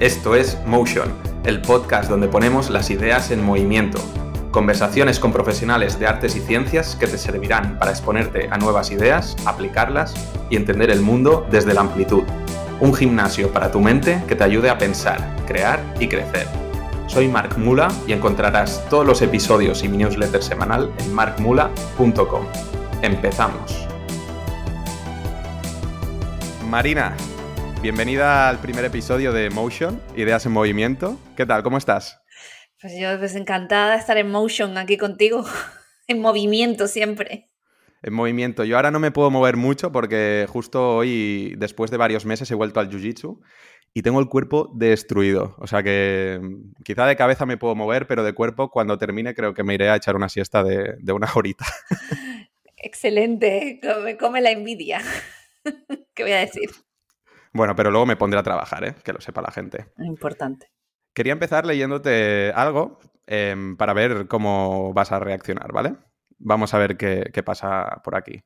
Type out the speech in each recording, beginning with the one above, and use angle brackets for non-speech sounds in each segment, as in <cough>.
Esto es Motion, el podcast donde ponemos las ideas en movimiento. Conversaciones con profesionales de artes y ciencias que te servirán para exponerte a nuevas ideas, aplicarlas y entender el mundo desde la amplitud. Un gimnasio para tu mente que te ayude a pensar, crear y crecer. Soy Mark Mula y encontrarás todos los episodios y mi newsletter semanal en markmula.com. Empezamos. Marina, bienvenida al primer episodio de Motion, Ideas en Movimiento. ¿Qué tal? ¿Cómo estás? Pues yo pues encantada de estar en Motion aquí contigo, <laughs> en movimiento siempre. En movimiento. Yo ahora no me puedo mover mucho porque justo hoy, después de varios meses, he vuelto al Jiu-Jitsu y tengo el cuerpo destruido. O sea que mm, quizá de cabeza me puedo mover, pero de cuerpo cuando termine creo que me iré a echar una siesta de, de una horita. <laughs> Excelente, me come la envidia. <laughs> ¿Qué voy a decir? Bueno, pero luego me pondré a trabajar, ¿eh? que lo sepa la gente. Importante. Quería empezar leyéndote algo em, para ver cómo vas a reaccionar, ¿vale? Vamos a ver qué, qué pasa por aquí.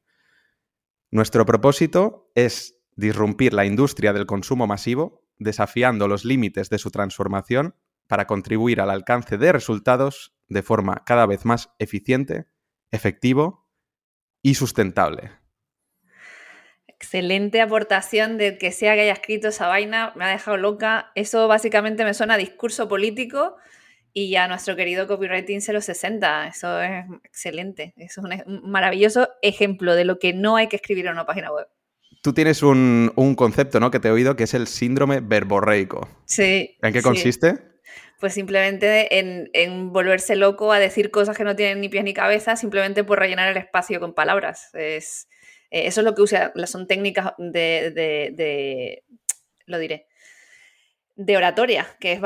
Nuestro propósito es disrumpir la industria del consumo masivo, desafiando los límites de su transformación para contribuir al alcance de resultados de forma cada vez más eficiente, efectivo y sustentable. Excelente aportación de que sea que haya escrito esa vaina, me ha dejado loca. Eso básicamente me suena a discurso político y a nuestro querido copywriting 060. Eso es excelente. Eso es un maravilloso ejemplo de lo que no hay que escribir en una página web. Tú tienes un, un concepto, ¿no? Que te he oído, que es el síndrome verborreico. Sí. ¿En qué sí. consiste? Pues simplemente en, en, volverse loco a decir cosas que no tienen ni pies ni cabeza, simplemente por rellenar el espacio con palabras. Es, eh, eso es lo que usa, son técnicas de, lo diré, de oratoria, que es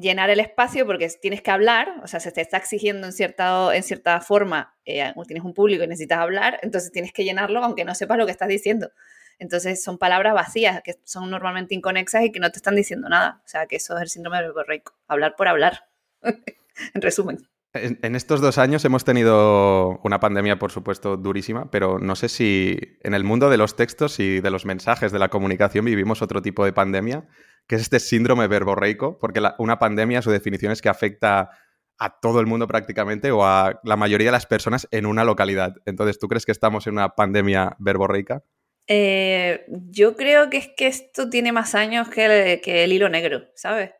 llenar el espacio porque tienes que hablar, o sea, se te está exigiendo en cierta, en cierta forma, eh, tienes un público y necesitas hablar, entonces tienes que llenarlo aunque no sepas lo que estás diciendo. Entonces son palabras vacías que son normalmente inconexas y que no te están diciendo nada. O sea, que eso es el síndrome del borreico, hablar por hablar, <laughs> en resumen. En, estos dos años hemos tenido una pandemia, por supuesto, durísima, pero no sé si en el mundo de los textos y de los mensajes de la comunicación vivimos otro tipo de pandemia, que es este síndrome verborreico, porque una pandemia, su definición es que afecta a todo el mundo prácticamente o a la mayoría de las personas en una localidad. Entonces, ¿tú crees que estamos en una pandemia verborreica? Eh, yo creo que es que esto tiene más años que el, que el hilo negro, ¿sabes?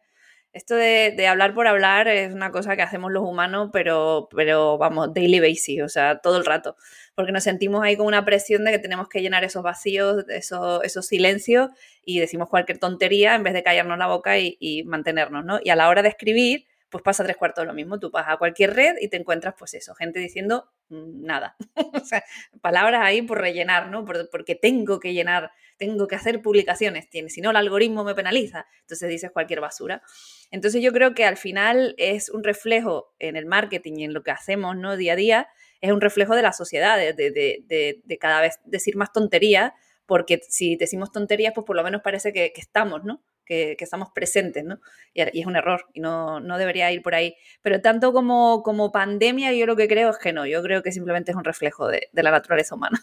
Esto de, hablar por hablar es una cosa que hacemos los humanos, pero, pero vamos, daily basis, o sea, todo el rato. Porque nos sentimos ahí con una presión de que tenemos que llenar esos vacíos, esos, esos silencios y decimos cualquier tontería en vez de callarnos la boca y, y, mantenernos, ¿no? Y a la hora de escribir, pues pasa tres cuartos de lo mismo. Tú vas a cualquier red y te encuentras, pues eso, gente diciendo nada. <laughs> o sea, palabras ahí por rellenar, ¿no? Por, porque tengo que llenar, tengo que hacer publicaciones, si no el algoritmo me penaliza, entonces dices cualquier basura. Entonces yo creo que al final es un reflejo en el marketing y en lo que hacemos, ¿no? Día a día, es un reflejo de la sociedad, de, de, de, cada vez decir más tonterías, porque si decimos tonterías, pues por lo menos parece que estamos, ¿no? Que, que, estamos presentes, ¿no? Y, y, es un error y no, no debería ir por ahí. Pero tanto como, como pandemia, yo lo que creo es que no, yo creo que simplemente es un reflejo de, de la naturaleza humana.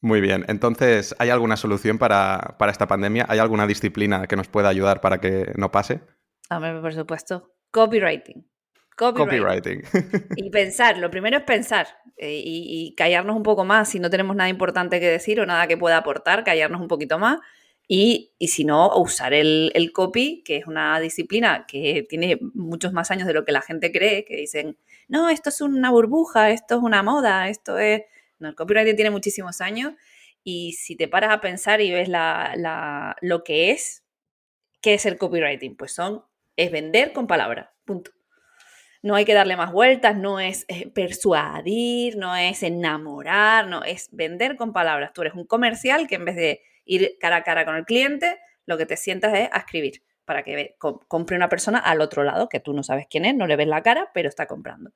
Muy bien, entonces, ¿hay alguna solución para, para, esta pandemia? ¿Hay alguna disciplina que nos pueda ayudar para que no pase? A ver, por supuesto, copywriting. Copywriting. copywriting. y pensar, lo primero es pensar eh, y, y, callarnos un poco más si no tenemos nada importante que decir o nada que pueda aportar, callarnos un poquito más y, y si no, usar el, el, copy, que es una disciplina que tiene muchos más años de lo que la gente cree, que dicen, no, esto es una burbuja, esto es una moda, esto es... No, el copywriting tiene muchísimos años y si te paras a pensar y ves la, la, lo que es, ¿qué es el copywriting? Pues son, es vender con palabras, punto. No hay que darle más vueltas, no es eh, persuadir, no es enamorar, no, es vender con palabras. Tú eres un comercial que en vez de ir cara a cara con el cliente, lo que te sientas es escribir para que compre una persona al otro lado, que tú no sabes quién es, no le ves la cara, pero está comprando.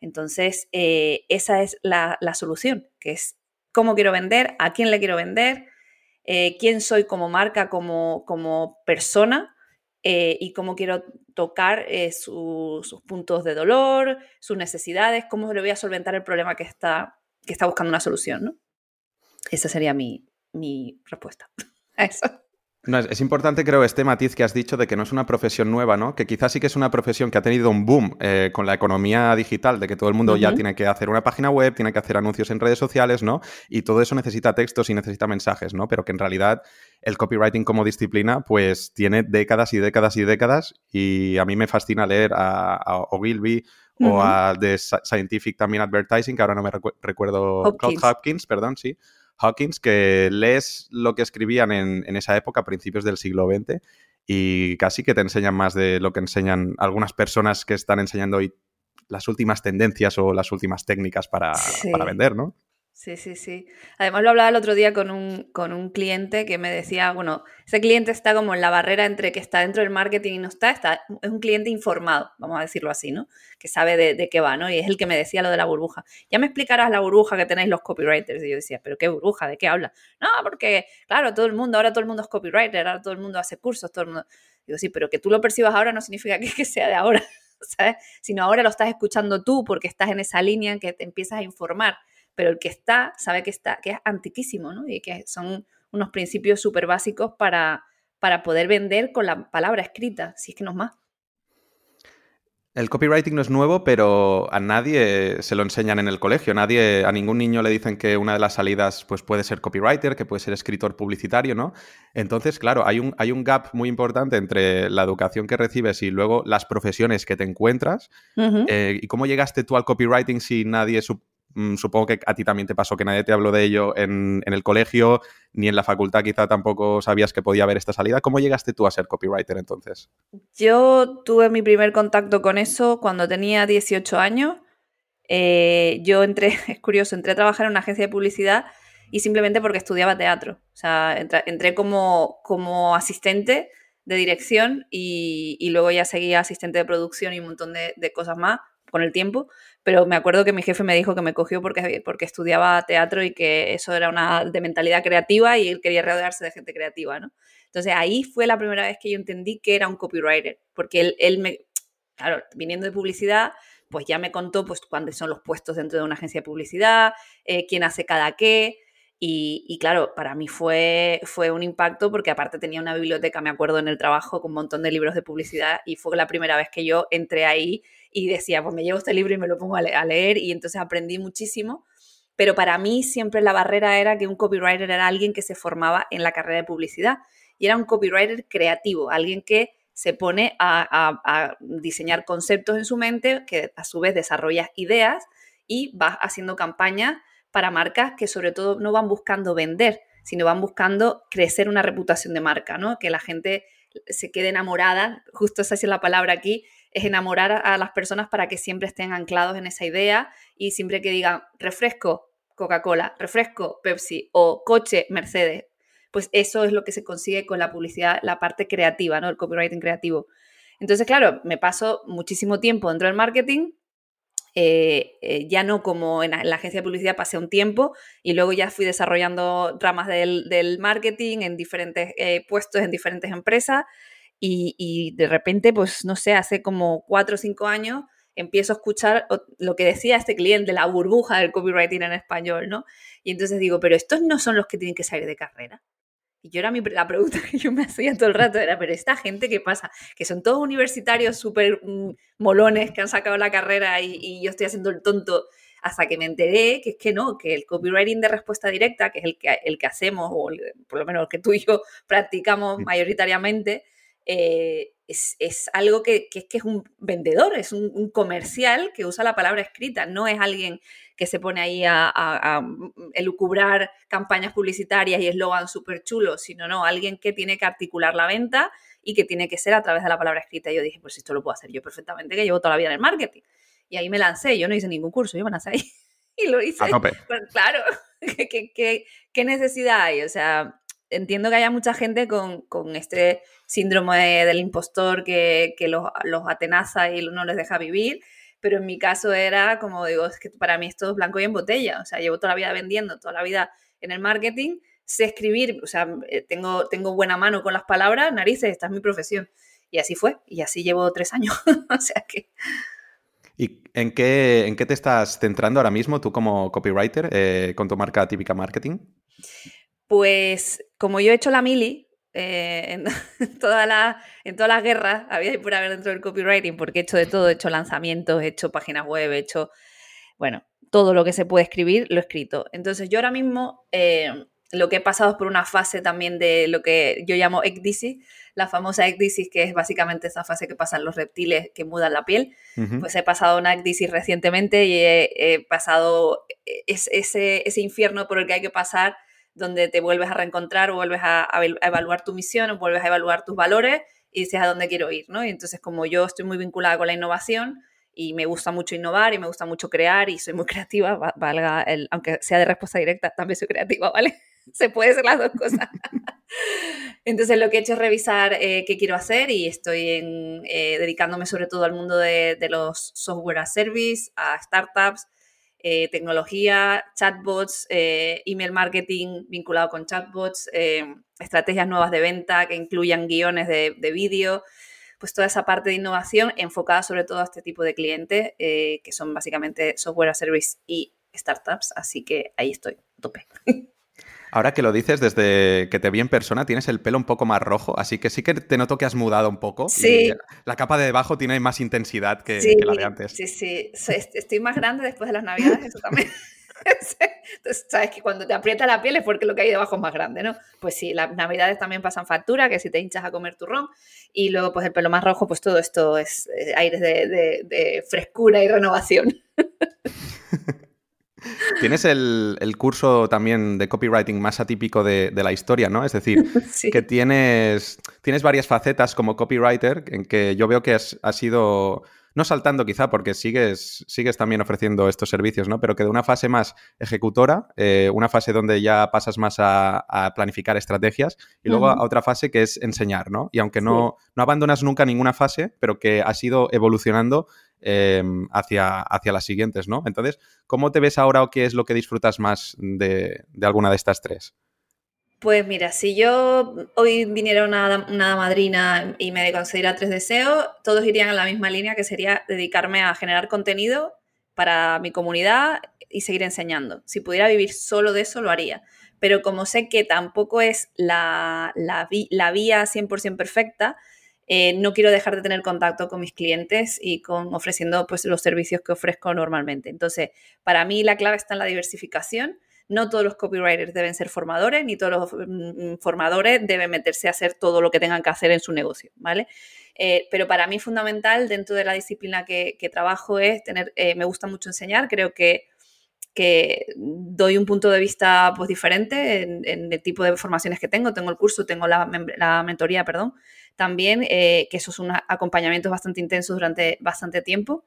Entonces, eh, esa es la, solución, que es cómo quiero vender, a quién le quiero vender, eh, quién soy como marca, como, como persona eh, y cómo quiero tocar su, sus puntos de dolor, sus necesidades, cómo le voy a solventar el problema que está, que está buscando una solución. ¿no? Esa sería mi, mi respuesta <laughs> a eso. No, es, importante, creo, este matiz que has dicho de que no es una profesión nueva, ¿no? Que quizás sí que es una profesión que ha tenido un boom eh, con la economía digital, de que todo el mundo ya tiene que hacer una página web, tiene que hacer anuncios en redes sociales, ¿no? Y todo eso necesita textos y necesita mensajes, ¿no? Pero que en realidad el copywriting como disciplina, pues tiene décadas y décadas y décadas. Y a mí me fascina leer a, Ogilvy o a The Scientific también Advertising, que ahora no me recuerdo. Hopkins. Hopkins, perdón, sí Hawkins, que lees lo que escribían en, esa época, a principios del siglo XX, y casi que te enseñan más de lo que enseñan algunas personas que están enseñando hoy las últimas tendencias o las últimas técnicas para, para vender, ¿no? Sí, sí, sí. Además lo hablaba el otro día con un, con un cliente que me decía, bueno, ese cliente está como en la barrera entre que está dentro del marketing y no está, está es un cliente informado, vamos a decirlo así, ¿no? Que sabe de, qué va, ¿no? Y es el que me decía lo de la burbuja. Ya me explicarás la burbuja que tenéis los copywriters. Y yo decía, ¿pero qué burbuja? ¿De qué habla? No, porque, claro, todo el mundo, ahora todo el mundo es copywriter, ahora todo el mundo hace cursos, todo el mundo... Digo, sí, pero que tú lo percibas ahora no significa que, <laughs> que sea de ahora, <laughs> ¿sabes? Sino ahora lo estás escuchando tú porque estás en esa línea en que te empiezas a informar pero el que está sabe que está, que es antiquísimo, ¿no? Y que son unos principios súper básicos para, para poder vender con la palabra escrita, si es que no es más. El copywriting no es nuevo, pero a nadie se lo enseñan en el colegio. Nadie, a ningún niño le dicen que una de las salidas pues, puede ser copywriter, que puede ser escritor publicitario, ¿no? Entonces, claro, hay un, hay un gap muy importante entre la educación que recibes y luego las profesiones que te encuentras. Eh, ¿Y cómo llegaste tú al copywriting si nadie supongo que a ti también te pasó que nadie te habló de ello en, el colegio, ni en la facultad quizá tampoco sabías que podía haber esta salida. ¿Cómo llegaste tú a ser copywriter entonces? Yo tuve mi primer contacto con eso cuando tenía 18 años. Eh, yo entré, <laughs> es curioso, entré a trabajar en una agencia de publicidad y simplemente porque estudiaba teatro. O sea, entré, como, como asistente de dirección y, luego ya seguía asistente de producción y un montón de cosas más con el tiempo, pero me acuerdo que mi jefe me dijo que me cogió porque, porque estudiaba teatro y que eso era una de mentalidad creativa y él quería rodearse de gente creativa, ¿no? Entonces ahí fue la primera vez que yo entendí que era un copywriter, porque él, él me, claro, viniendo de publicidad, pues ya me contó pues cuáles son los puestos dentro de una agencia de publicidad, eh, quién hace cada qué, y, claro, para mí fue, fue un impacto porque aparte tenía una biblioteca, me acuerdo, en el trabajo con un montón de libros de publicidad y fue la primera vez que yo entré ahí y decía, pues me llevo este libro y me lo pongo a, leer y entonces aprendí muchísimo. Pero para mí siempre la barrera era que un copywriter era alguien que se formaba en la carrera de publicidad y era un copywriter creativo, alguien que se pone a, a diseñar conceptos en su mente, que a su vez desarrolla ideas y va haciendo campañas para marcas que sobre todo no van buscando vender, sino van buscando crecer una reputación de marca, ¿no? Que la gente se quede enamorada, justo esa es la palabra aquí, es enamorar a las personas para que siempre estén anclados en esa idea y siempre que digan refresco Coca-Cola, refresco Pepsi o coche Mercedes, pues eso es lo que se consigue con la publicidad, la parte creativa, ¿no? El copywriting creativo. Entonces, claro, me paso muchísimo tiempo dentro del marketing eh, eh, ya no como en la, agencia de publicidad pasé un tiempo y luego ya fui desarrollando ramas del, marketing en diferentes eh, puestos, en diferentes empresas y, de repente, pues no sé, hace como cuatro o cinco años empiezo a escuchar lo que decía este cliente, la burbuja del copywriting en español, ¿no? Y entonces digo, pero estos no son los que tienen que salir de carrera. Y yo era mi, la pregunta <laughs> que yo me hacía todo el rato era, pero esta gente, ¿qué pasa? Que son todos universitarios súper mm, molones que han sacado la carrera y, yo estoy haciendo el tonto hasta que me enteré que es que no, que el copywriting de respuesta directa, que es el que, el que hacemos, o por lo menos el que tú y yo practicamos mayoritariamente, eh, es, algo que, que, es un vendedor, es un, comercial que usa la palabra escrita, no es alguien que se pone ahí a, a, elucubrar campañas publicitarias y eslogan súper chulos, sino no, alguien que tiene que articular la venta y que tiene que ser a través de la palabra escrita. Y yo dije, pues esto lo puedo hacer yo perfectamente, que llevo toda la vida en el marketing. Y ahí me lancé, yo no hice ningún curso, yo me lancé ahí <laughs> y lo hice. claro, <laughs> ¿qué, qué necesidad hay? O sea, entiendo que haya mucha gente con, este síndrome del impostor que, los, atenaza y no les deja vivir, pero en mi caso era como digo, es que para mí esto es blanco y en botella, o sea, llevo toda la vida vendiendo, toda la vida en el marketing, sé escribir, o sea, eh, tengo, tengo buena mano con las palabras, narices, esta es mi profesión. Y así fue, y así llevo tres años, <laughs> o sea que... ¿Y en qué, en qué te estás centrando ahora mismo tú como copywriter eh, con tu marca típica marketing? Pues como yo he hecho la mili, eh, en, <laughs> toda la, en todas las guerras, había y por haber dentro del copywriting, porque he hecho de todo, he hecho lanzamientos, he hecho páginas web, he hecho, bueno, todo lo que se puede escribir, lo he escrito. Entonces yo ahora mismo eh, lo que he pasado es por una fase también de lo que yo llamo ecdysis, la famosa ecdysis, que es básicamente esa fase que pasan los reptiles que mudan la piel. Pues he pasado una ecdysis recientemente y he, pasado ese, ese infierno por el que hay que pasar donde te vuelves a reencontrar, vuelves a, evaluar tu misión, vuelves a evaluar tus valores y dices a dónde quiero ir, ¿no? Y entonces como yo estoy muy vinculada con la innovación y me gusta mucho innovar y me gusta mucho crear y soy muy <laughs> creativa, valga el, aunque sea de respuesta directa, también soy creativa, ¿vale? <laughs> Se puede ser las dos cosas. <laughs> Entonces lo que he hecho es revisar eh, qué quiero hacer y estoy eh, dedicándome sobre todo al mundo de, de los software as service, a startups, eh, tecnología, chatbots, eh, email marketing vinculado con chatbots, eh, estrategias nuevas de venta que incluyan guiones de, de vídeo, pues toda esa parte de innovación enfocada sobre todo a este tipo de clientes que son básicamente software as service y startups, así que ahí estoy, tope. <laughs> Ahora que lo dices, desde que te vi en persona tienes el pelo un poco más rojo, así que sí que te noto que has mudado un poco. Sí. la capa de debajo tiene más intensidad que, la de antes. Sí, sí. Estoy más grande después de las navidades, eso también. <laughs> <laughs> Entonces, sabes que cuando te aprieta la piel es porque lo que hay debajo es más grande, ¿no? Pues sí, las navidades también pasan factura, que si te hinchas a comer turrón, y luego pues el pelo más rojo, pues todo esto es eh, aires de frescura y renovación. <laughs> Tienes el, curso también de copywriting más atípico de, la historia, ¿no? Es decir, <laughs> que tienes, tienes varias facetas como copywriter, en que yo veo que has, sido no saltando quizá, porque sigues, sigues también ofreciendo estos servicios, ¿no? Pero que de una fase más ejecutora, eh, una fase donde ya pasas más a, planificar estrategias, y luego a otra fase que es enseñar, ¿no? Y aunque no, no abandonas nunca ninguna fase, pero que has ido evolucionando Em, hacia, hacia las siguientes, ¿no? Entonces, ¿cómo te ves ahora o qué es lo que disfrutas más de, alguna de estas tres? Pues mira, si yo hoy viniera una, una madrina y me concediera tres deseos, todos irían en la misma línea, que sería dedicarme a generar contenido para mi comunidad y seguir enseñando. Si pudiera vivir solo de eso, lo haría. Pero como sé que tampoco es la, la, la vía 100% perfecta, eh, no quiero dejar de tener contacto con mis clientes y con ofreciendo pues, los servicios que ofrezco normalmente. Entonces, para mí la clave está en la diversificación. No todos los copywriters deben ser formadores, ni todos los mm, mm, formadores deben meterse a hacer todo lo que tengan que hacer en su negocio, ¿vale? Eh, pero para mí fundamental dentro de la disciplina que, trabajo es tener, eh, me gusta mucho enseñar, creo que, que doy un punto de vista pues, diferente en, el tipo de formaciones que tengo. Tengo el curso, tengo la, la mentoría, perdón, también, eh, que esos son acompañamientos bastante intensos durante bastante tiempo.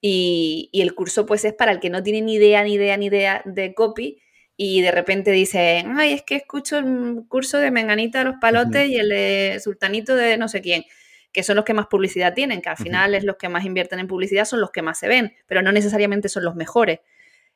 Y, el curso pues es para el que no tiene ni idea, ni idea, ni idea de copy y de repente dice, ay, es que escucho el curso de Menganita de los Palotes y el de Sultanito de no sé quién, que son los que más publicidad tienen, que al final es los que más invierten en publicidad, son los que más se ven, pero no necesariamente son los mejores.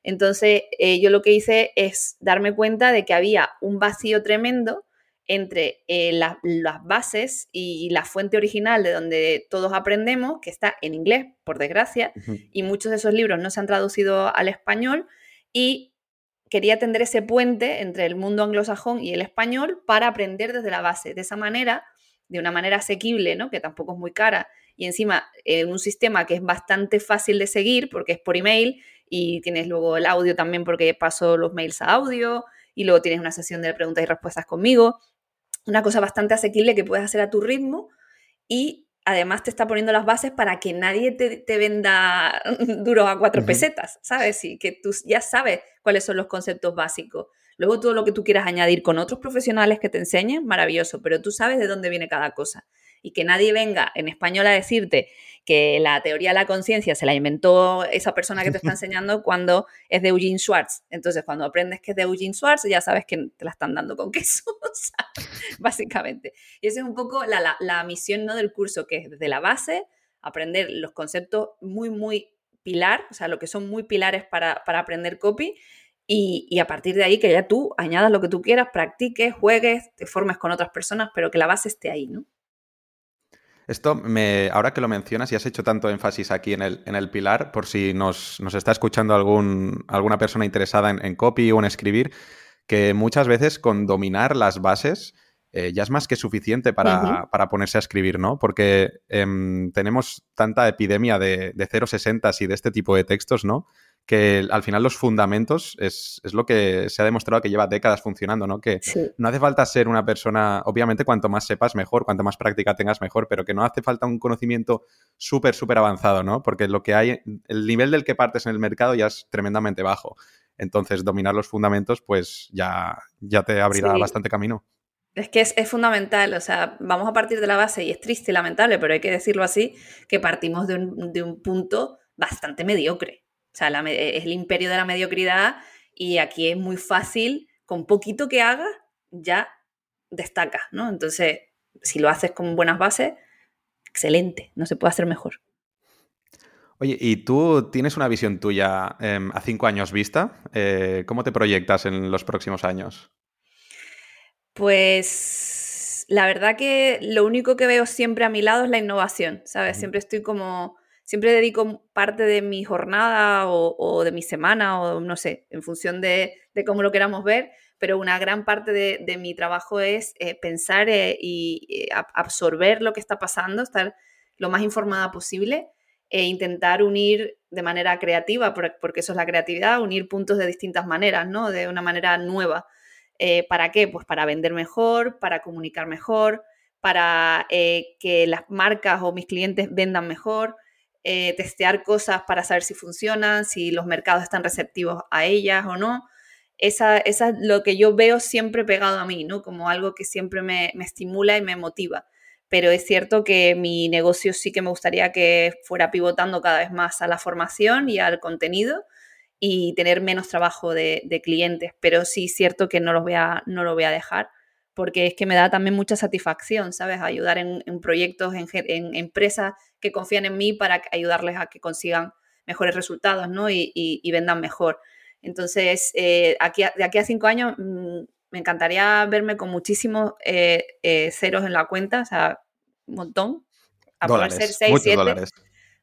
Entonces, eh, yo lo que hice es darme cuenta de que había un vacío tremendo entre eh, las bases y la fuente original de donde todos aprendemos, que está en inglés, por desgracia, y muchos de esos libros no se han traducido al español, y quería tender ese puente entre el mundo anglosajón y el español para aprender desde la base. De esa manera, de una manera asequible, ¿no? que tampoco es muy cara, y encima en un sistema que es bastante fácil de seguir porque es por email y tienes luego el audio también porque paso los mails a audio y luego tienes una sesión de preguntas y respuestas conmigo una cosa bastante asequible que puedes hacer a tu ritmo y además te está poniendo las bases para que nadie te, venda <laughs> duros a cuatro pesetas, ¿sabes? Y que tú ya sabes cuáles son los conceptos básicos. Luego todo lo que tú quieras añadir con otros profesionales que te enseñen, maravilloso, pero tú sabes de dónde viene cada cosa y que nadie venga en español a decirte que la teoría de la conciencia se la inventó esa persona que te está <laughs> enseñando cuando es de Eugene Schwartz. Entonces, cuando aprendes que es de Eugene Schwartz, ya sabes que te la están dando con <laughs> queso, básicamente. Y esa es un poco la, misión ¿no? del curso, que es desde la base aprender los conceptos muy, muy pilar, o sea, lo que son muy pilares para, aprender copy. Y, y, a partir de ahí que ya tú añadas lo que tú quieras, practiques, juegues, te formes con otras personas, pero que la base esté ahí, ¿no? Esto, me, ahora que lo mencionas y has hecho tanto énfasis aquí en el, en el pilar, por si nos, está escuchando algún, alguna persona interesada en, copy o en escribir, que muchas veces con dominar las bases eh, ya es más que suficiente para, ponerse a escribir, ¿no? Porque em, tenemos tanta epidemia de, de 060 y de este tipo de textos, ¿no? Que al final los fundamentos es, lo que se ha demostrado que lleva décadas funcionando, ¿no? Que no hace falta ser una persona, obviamente cuanto más sepas mejor, cuanto más práctica tengas mejor, pero que no hace falta un conocimiento súper, súper avanzado, ¿no? Porque lo que hay, el nivel del que partes en el mercado ya es tremendamente bajo. Entonces, dominar los fundamentos, pues ya, ya te abrirá bastante camino. Es que es, fundamental, o sea, vamos a partir de la base, y es triste y lamentable, pero hay que decirlo así, que partimos de un, de un punto bastante mediocre. O sea, es el imperio de la mediocridad y aquí es muy fácil, con poquito que hagas, ya destacas, ¿no? Entonces, si lo haces con buenas bases, excelente, no se puede hacer mejor. Oye, ¿y tú tienes una visión tuya em, a cinco años vista? Eh, ¿Cómo te proyectas en los próximos años? Pues la verdad que lo único que veo siempre a mi lado es la innovación, ¿sabes? Siempre estoy como, siempre dedico parte de mi jornada o, de mi semana o no sé, en función de, cómo lo queramos ver, pero una gran parte de, mi trabajo es eh, pensar eh, y absorber lo que está pasando, estar lo más informada posible e intentar unir de manera creativa, porque eso es la creatividad, unir puntos de distintas maneras, ¿no? De una manera nueva. Eh, ¿Para qué? Pues para vender mejor, para comunicar mejor, para eh, que las marcas o mis clientes vendan mejor, eh, testear cosas para saber si funcionan, si los mercados están receptivos a ellas o no. Esa, esa es lo que yo veo siempre pegado a mí, ¿no? Como algo que siempre me, me estimula y me motiva pero es cierto que mi negocio sí que me gustaría que fuera pivotando cada vez más a la formación y al contenido y tener menos trabajo de, clientes, pero sí es cierto que no, los voy a, no lo voy a dejar porque es que me da también mucha satisfacción, ¿sabes? Ayudar en, proyectos, en, empresas que confían en mí para ayudarles a que consigan mejores resultados, ¿no? Y, vendan mejor. Entonces, eh, aquí, de aquí a cinco años mm, me encantaría verme con muchísimos eh, eh, ceros en la cuenta, o sea, un montón. A poder ser 6, 7.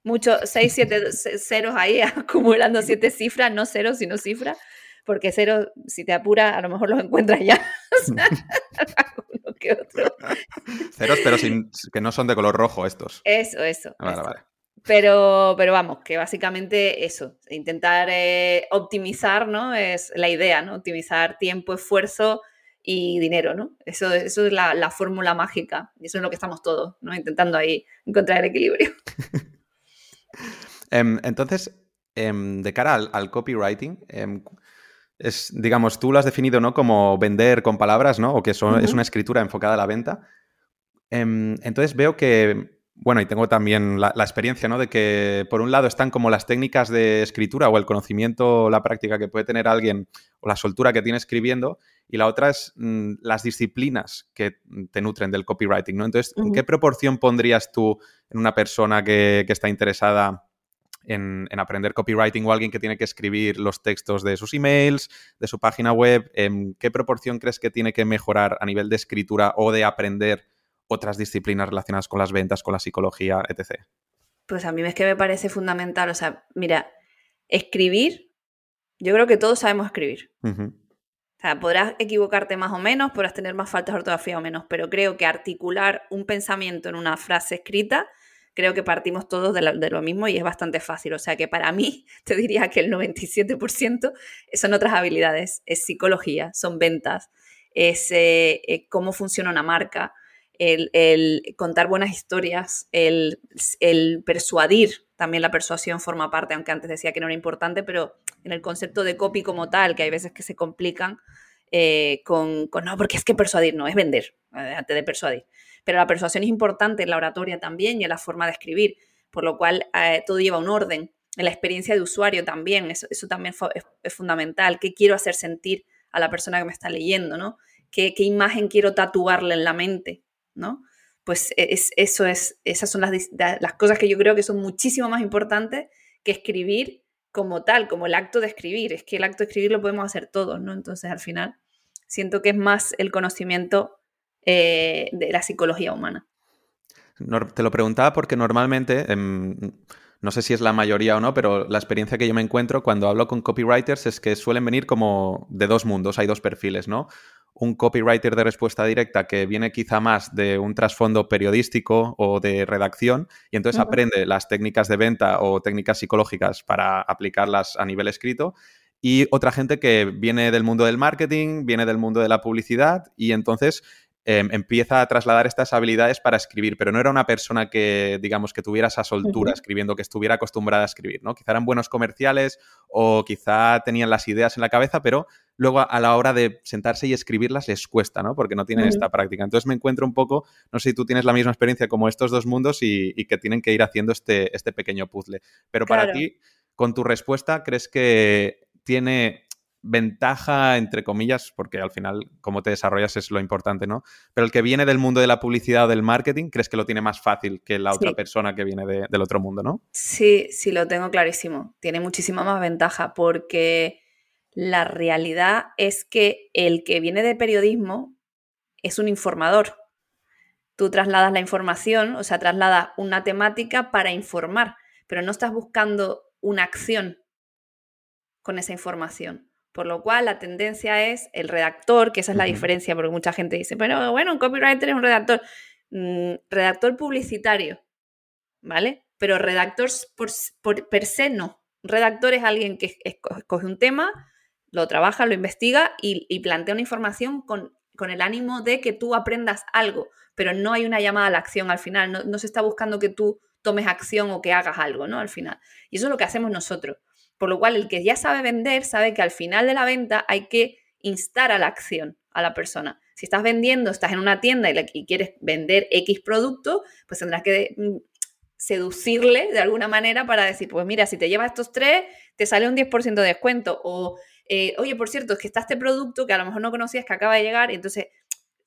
Muchos 6, 7 <laughs> ceros ahí, <laughs> acumulando 7 cifras, no ceros, sino cifras. Porque ceros, si te apura, a lo mejor los encuentras ya. <laughs> <laughs> Uno que otro. Ceros, pero sin, que no son de color rojo estos. Eso, eso. Vale, vale. Pero, pero vamos, que básicamente eso, intentar eh, optimizar, ¿no? Es la idea, ¿no? Optimizar tiempo, esfuerzo y dinero, ¿no? Eso, eso es la, fórmula mágica y eso es lo que estamos todos, ¿no? Intentando ahí encontrar el equilibrio. <laughs> Em, entonces, em, de cara al, copywriting, em, es, digamos, tú lo has definido, ¿no? Como vender con palabras, ¿no? O que es una escritura enfocada a la venta. entonces veo que bueno, y tengo también la, experiencia, ¿no? De que por un lado están como las técnicas de escritura o el conocimiento, la práctica que puede tener alguien o la soltura que tiene escribiendo, y la otra es mm, las disciplinas que te nutren del copywriting, ¿no? Entonces, ¿en qué proporción pondrías tú en una persona que, está interesada en, aprender copywriting o alguien que tiene que escribir los textos de sus emails, de su página web? ¿En qué proporción crees que tiene que mejorar a nivel de escritura o de aprender? otras disciplinas relacionadas con las ventas, con la psicología, etc. Pues a mí es que me parece fundamental. O sea, mira, escribir, yo creo que todos sabemos escribir. O sea, podrás equivocarte más o menos, podrás tener más faltas de ortografía o menos, pero creo que articular un pensamiento en una frase escrita, creo que partimos todos de, lo mismo y es bastante fácil. O sea que para mí, <laughs> te diría que el 97% son otras habilidades, es psicología, son ventas, es eh, eh, cómo funciona una marca, el, contar buenas historias, el, persuadir, también la persuasión forma parte, aunque antes decía que no era importante, pero en el concepto de copy como tal, que hay veces que se complican eh, con, no, porque es que persuadir no, es vender, eh, antes de persuadir. Pero la persuasión es importante en la oratoria también y en la forma de escribir, por lo cual eh, todo lleva un orden. En la experiencia de usuario también, eso, también es, es, fundamental. ¿Qué quiero hacer sentir a la persona que me está leyendo? ¿no? ¿Qué, ¿Qué imagen quiero tatuarle en la mente? ¿no? Pues e, es, eso es, esas son las, las cosas que yo creo que son muchísimo más importantes que escribir como tal, como el acto de escribir. Es que el acto de escribir lo podemos hacer todos, ¿no? Entonces, al final, siento que es más el conocimiento eh, de la psicología humana. Te lo preguntaba porque normalmente, em, no sé si es la mayoría o no, pero la experiencia que yo me encuentro cuando hablo con copywriters es que suelen venir como de dos mundos, hay dos perfiles, ¿no? Un copywriter de respuesta directa que viene quizá más de un trasfondo periodístico o de redacción y entonces aprende las técnicas de venta o técnicas psicológicas para aplicarlas a nivel escrito y otra gente que viene del mundo del marketing, viene del mundo de la publicidad y entonces em, empieza a trasladar estas habilidades para escribir, pero no era una persona que, digamos, que tuviera esa soltura escribiendo, que estuviera acostumbrada a escribir, ¿no? Quizá eran buenos comerciales o quizá tenían las ideas en la cabeza, pero luego a la hora de sentarse y escribirlas les cuesta, ¿no? Porque no tienen esta práctica. Entonces me encuentro un poco, no sé si tú tienes la misma experiencia como estos dos mundos y, que tienen que ir haciendo este, este pequeño puzzle. Pero para ti, con tu respuesta, ¿crees que tiene ventaja, entre comillas, porque al final cómo te desarrollas es lo importante, ¿no? Pero el que viene del mundo de la publicidad o del marketing, ¿crees que lo tiene más fácil que la otra persona que viene del otro mundo, ¿no? Sí, sí, lo tengo clarísimo. Tiene muchísima más ventaja porque la realidad es que el que viene de periodismo es un informador. Tú trasladas la información, o sea, trasladas una temática para informar, pero no estás buscando una acción con esa información. Por lo cual la tendencia es el redactor, que esa es la diferencia, porque mucha gente dice, pero bueno, un copywriter es un redactor. Mm, redactor publicitario, ¿vale? Pero redactor por, per se no. Un redactor es alguien que escoge un tema, lo trabaja, lo investiga y, plantea una información con, con, el ánimo de que tú aprendas algo, pero no hay una llamada a la acción al final, no, no se está buscando que tú tomes acción o que hagas algo, ¿no? Al final. Y eso es lo que hacemos nosotros. Por lo cual, el que ya sabe vender sabe que al final de la venta hay que instar a la acción a la persona. Si estás vendiendo, estás en una tienda y, quieres vender X producto, pues tendrás que mm, seducirle de alguna manera para decir, pues mira, si te llevas estos tres, te sale un 10% de descuento. O, eh, oye, por cierto, es que está este producto que a lo mejor no conocías que acaba de llegar y entonces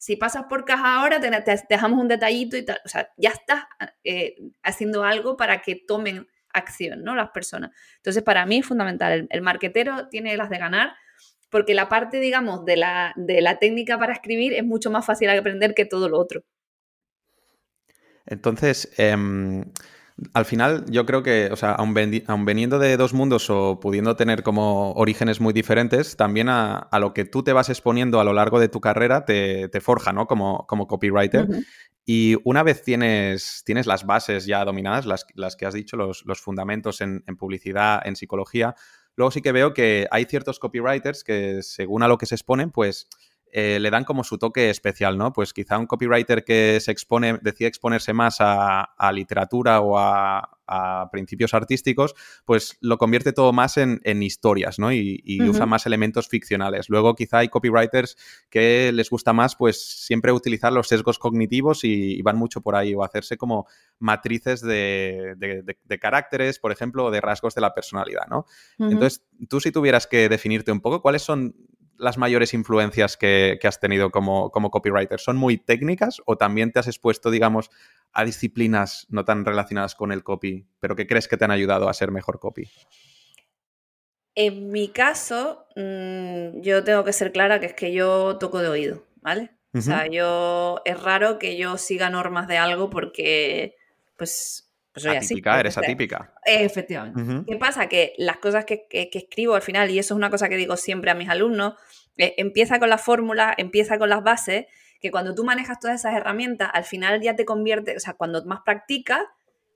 si pasas por caja ahora, te, dejamos un detallito y tal. O sea, ya estás eh, haciendo algo para que tomen acción, ¿no? Las personas. Entonces, para mí es fundamental. El, marquetero tiene las de ganar porque la parte, digamos, de la, de la técnica para escribir es mucho más fácil de aprender que todo lo otro. Entonces, em, al final yo creo que, o sea, aun, veniendo de dos mundos o pudiendo tener como orígenes muy diferentes, también a, lo que tú te vas exponiendo a lo largo de tu carrera te, forja, ¿no? Como, como copywriter. Y una vez tienes, tienes las bases ya dominadas, las, las que has dicho, los, los fundamentos en, en, publicidad, en psicología, luego sí que veo que hay ciertos copywriters que según a lo que se exponen, pues eh, le dan como su toque especial, ¿no? Pues quizá un copywriter que se expone, decide exponerse más a, literatura o a, principios artísticos, pues lo convierte todo más en, historias, ¿no? Y, usa más elementos ficcionales. Luego quizá hay copywriters que les gusta más, pues siempre utilizar los sesgos cognitivos y, van mucho por ahí, o hacerse como matrices de, caracteres, por ejemplo, o de rasgos de la personalidad, ¿no? Entonces, tú si tuvieras que definirte un poco, ¿cuáles son las mayores influencias que, has tenido como, como, copywriter? ¿Son muy técnicas o también te has expuesto, digamos, a disciplinas no tan relacionadas con el copy, pero que crees que te han ayudado a ser mejor copy? En mi caso, mm, yo tengo que ser clara que es que yo toco de oído, ¿vale? O sea, yo es raro que yo siga normas de algo porque, pues, pues soy atípica, eres atípica. Efectivamente. ¿Qué pasa? Que las cosas que, escribo al final, y eso es una cosa que digo siempre a mis alumnos, eh, empieza con la fórmula, empieza con las bases, que cuando tú manejas todas esas herramientas, al final ya te convierte, o sea, cuando más practicas,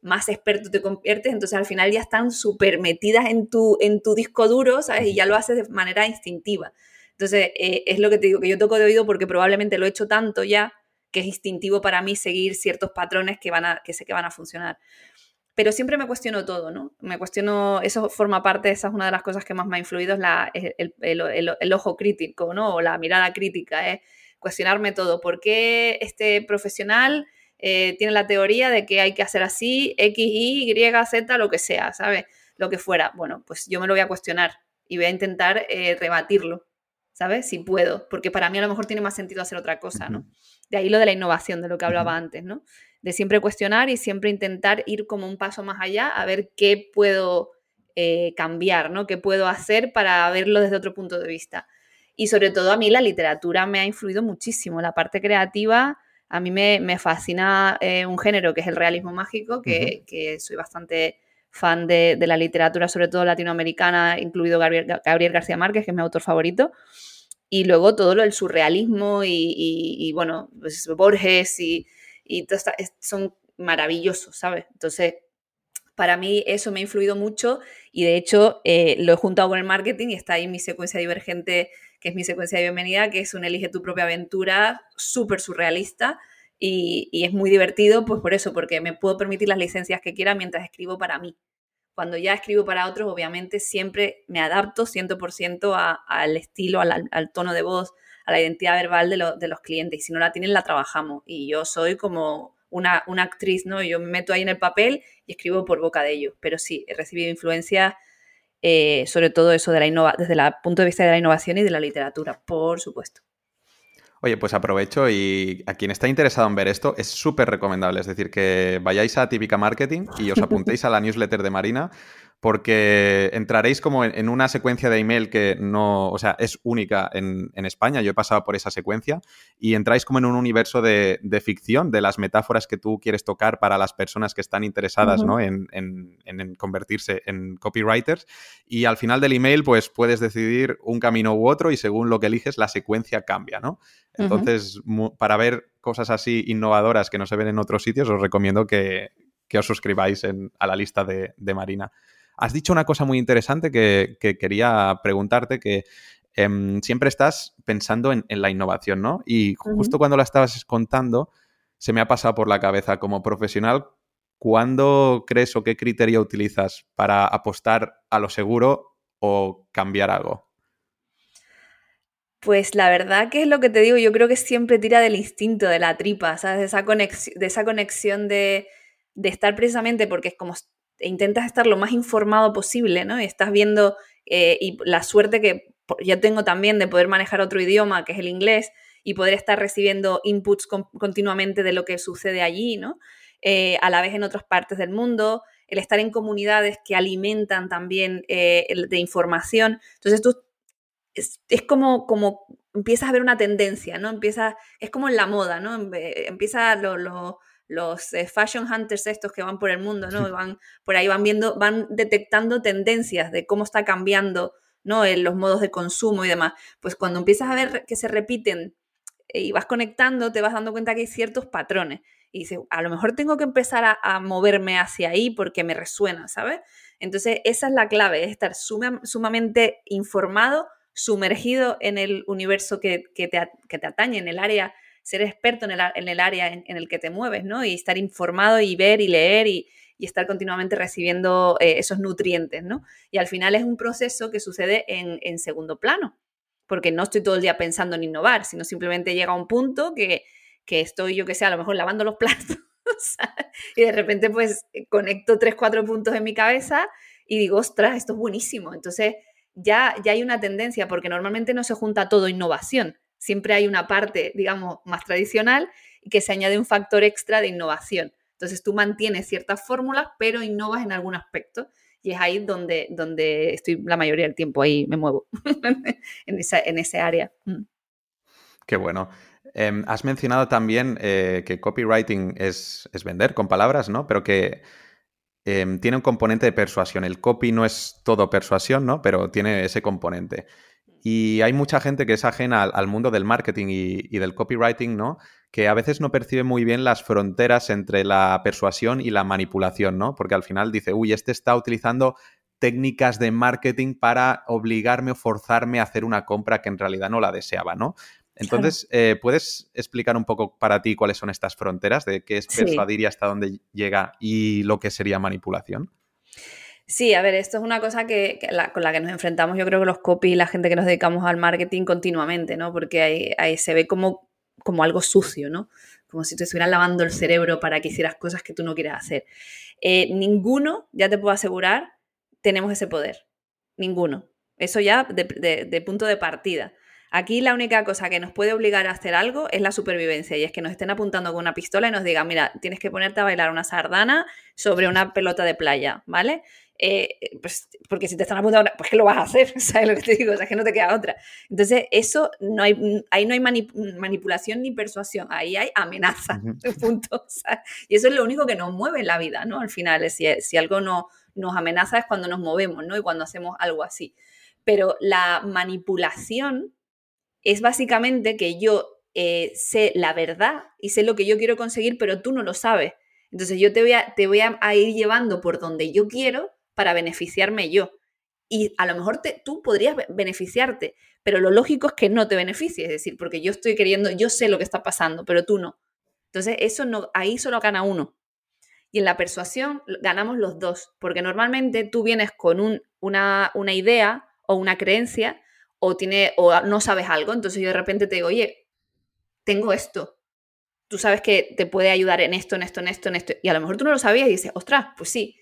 más experto te conviertes, entonces al final ya están súper metidas en tu, en tu disco duro, ¿sabes? Y ya lo haces de manera instintiva. Entonces, eh, es lo que te digo, que yo toco de oído porque probablemente lo he hecho tanto ya que es instintivo para mí seguir ciertos patrones que, van a, que sé que van a funcionar. Pero siempre me cuestiono todo, ¿no? Me cuestiono, eso forma parte, esa es una de las cosas que más me ha influido, es la, el, el, ojo crítico, ¿no? O la mirada crítica, es cuestionarme todo. ¿Por qué este profesional eh, tiene la teoría de que hay que hacer así, X, Y, Y, Z, lo que sea, ¿sabes? Lo que fuera. Bueno, pues yo me lo voy a cuestionar y voy a intentar eh, rebatirlo, ¿sabes? Si puedo, porque para mí a lo mejor tiene más sentido hacer otra cosa, ¿no? De ahí lo de la innovación, de lo que hablaba antes, ¿no? De siempre cuestionar y siempre intentar ir como un paso más allá a ver qué puedo eh, cambiar, ¿no? ¿Qué puedo hacer para verlo desde otro punto de vista? Y sobre todo a mí la literatura me ha influido muchísimo. La parte creativa, a mí me, fascina eh, un género que es el realismo mágico, que, soy bastante fan de, la literatura, sobre todo latinoamericana, incluido Gabriel, García Márquez, que es mi autor favorito. Y luego todo lo del surrealismo y, bueno, pues Borges y, y son maravillosos, ¿sabes? Entonces, para mí eso me ha influido mucho y de hecho eh, lo he juntado con el marketing y está ahí mi secuencia divergente, que es mi secuencia de bienvenida, que es un elige tu propia aventura súper surrealista y, y, es muy divertido, pues por eso, porque me puedo permitir las licencias que quiera mientras escribo para mí. Cuando ya escribo para otros, obviamente siempre me adapto 100% al estilo, al, tono de voz, a la identidad verbal de, de los clientes. Y si no la tienen, la trabajamos. Y yo soy como una, actriz, ¿no? Yo me meto ahí en el papel y escribo por boca de ellos. Pero sí, he recibido influencia eh, sobre todo eso de la innova desde el punto de vista de la innovación y de la literatura, por supuesto. Oye, pues aprovecho y a quien está interesado en ver esto es súper recomendable. Es decir, que vayáis a Típica Marketing y os apuntéis a la newsletter de Marina porque entraréis como en, una secuencia de email que no, o sea, es única en, España, yo he pasado por esa secuencia, y entráis como en un universo de, ficción, de las metáforas que tú quieres tocar para las personas que están interesadas ¿no? en, convertirse en copywriters, y al final del email pues puedes decidir un camino u otro y según lo que eliges la secuencia cambia, ¿no? Entonces, para ver cosas así innovadoras que no se ven en otros sitios, os recomiendo que, os suscribáis a la lista de Marina. Has dicho una cosa muy interesante que, quería preguntarte, que em, siempre estás pensando en, la innovación, ¿no? Y justo cuando la estabas contando, se me ha pasado por la cabeza como profesional, ¿cuándo crees o qué criterio utilizas para apostar a lo seguro o cambiar algo? Pues la verdad que es lo que te digo, yo creo que siempre tira del instinto, de la tripa, ¿sabes? De esa, de, esa conexión de, de estar precisamente porque es como intentas estar lo más informado posible, ¿no? Y estás viendo, eh, y la suerte que ya tengo también de poder manejar otro idioma, que es el inglés, y poder estar recibiendo inputs continuamente de lo que sucede allí, ¿no? Eh, a la vez en otras partes del mundo, el estar en comunidades que alimentan también eh, de información. Entonces tú es, como, como empiezas a ver una tendencia, ¿no? Empieza, es como en la moda, ¿no? Empieza lo, lo los eh, fashion hunters estos que van por el mundo, ¿no? Van por ahí van viendo, van detectando tendencias de cómo está cambiando, ¿no? En los modos de consumo y demás. Pues cuando empiezas a ver que se repiten eh, y vas conectando, te vas dando cuenta que hay ciertos patrones. Y dices, a lo mejor tengo que empezar a, moverme hacia ahí porque me resuena, ¿sabes? Entonces, esa es la clave, es estar sumamente informado, sumergido en el universo que, que, te, que te atañe, en el área ser experto en el, área en, el que te mueves, ¿no? Y estar informado y ver y leer y, estar continuamente recibiendo eh, esos nutrientes, ¿no? Y al final es un proceso que sucede en, segundo plano, porque no estoy todo el día pensando en innovar, sino simplemente llega un punto que, estoy, yo que sé, a lo mejor lavando los <laughs> platos y de repente pues conecto tres, cuatro puntos en mi cabeza y digo, ostras, esto es buenísimo. Entonces ya, ya hay una tendencia, porque normalmente no se junta todo innovación, siempre hay una parte, digamos, más tradicional y que se añade un factor extra de innovación. Entonces tú mantienes ciertas fórmulas, pero innovas en algún aspecto. Y es ahí donde, donde estoy la mayoría del tiempo, ahí me muevo, <laughs> en, esa, en ese área. Mm. Qué bueno. Em, has mencionado también eh, que copywriting es, vender con palabras, ¿no? Pero que em, tiene un componente de persuasión. El copy no es todo persuasión, ¿no? Pero tiene ese componente. Y hay mucha gente que es ajena al, mundo del marketing y, del copywriting, ¿no? Que a veces no percibe muy bien las fronteras entre la persuasión y la manipulación, ¿no? Porque al final dice, uy, este está utilizando técnicas de marketing para obligarme o forzarme a hacer una compra que en realidad no la deseaba, ¿no? Entonces, eh, ¿puedes explicar un poco para ti cuáles son estas fronteras de qué es persuadir y hasta dónde llega y lo que sería manipulación? Sí, a ver, esto es una cosa que, con la que nos enfrentamos, yo creo que los copy la gente que nos dedicamos al marketing continuamente, ¿no? Porque ahí, se ve como, como algo sucio, ¿no? Como si te estuvieran lavando el cerebro para que hicieras cosas que tú no quieres hacer. Eh, ninguno, ya te puedo asegurar, tenemos ese poder. Ninguno. Eso ya de punto de partida. Aquí la única cosa que nos puede obligar a hacer algo es la supervivencia y es que nos estén apuntando con una pistola y nos digan, mira, tienes que ponerte a bailar una sardana sobre una pelota de playa, ¿vale? Eh, pues, porque si te están apuntando, pues que lo vas a hacer, <laughs> ¿sabes lo que te digo? O sea, que no te queda otra. Entonces, eso no hay, ahí no hay manipulación ni persuasión, ahí hay amenaza, <laughs> punto. Y eso es lo único que nos mueve en la vida, ¿no? Al final, si, si algo no, nos amenaza es cuando nos movemos, ¿no? Y cuando hacemos algo así. Pero la manipulación es básicamente que yo eh, sé la verdad y sé lo que yo quiero conseguir, pero tú no lo sabes. Entonces yo te voy a, te voy a, ir llevando por donde yo quiero para beneficiarme yo. Y a lo mejor tú podrías beneficiarte, pero lo lógico es que no te beneficies, es decir, porque yo estoy queriendo, yo sé lo que está pasando, pero tú no. Entonces, eso no, ahí solo gana uno. Y en la persuasión ganamos los dos, porque normalmente tú vienes con un, una, una, idea o una creencia o, tiene, o no sabes algo, entonces yo de repente te digo, oye, tengo esto, tú sabes que te puede ayudar en esto, en esto, en esto, en esto, y a lo mejor tú no lo sabías y dices, ostras, pues sí,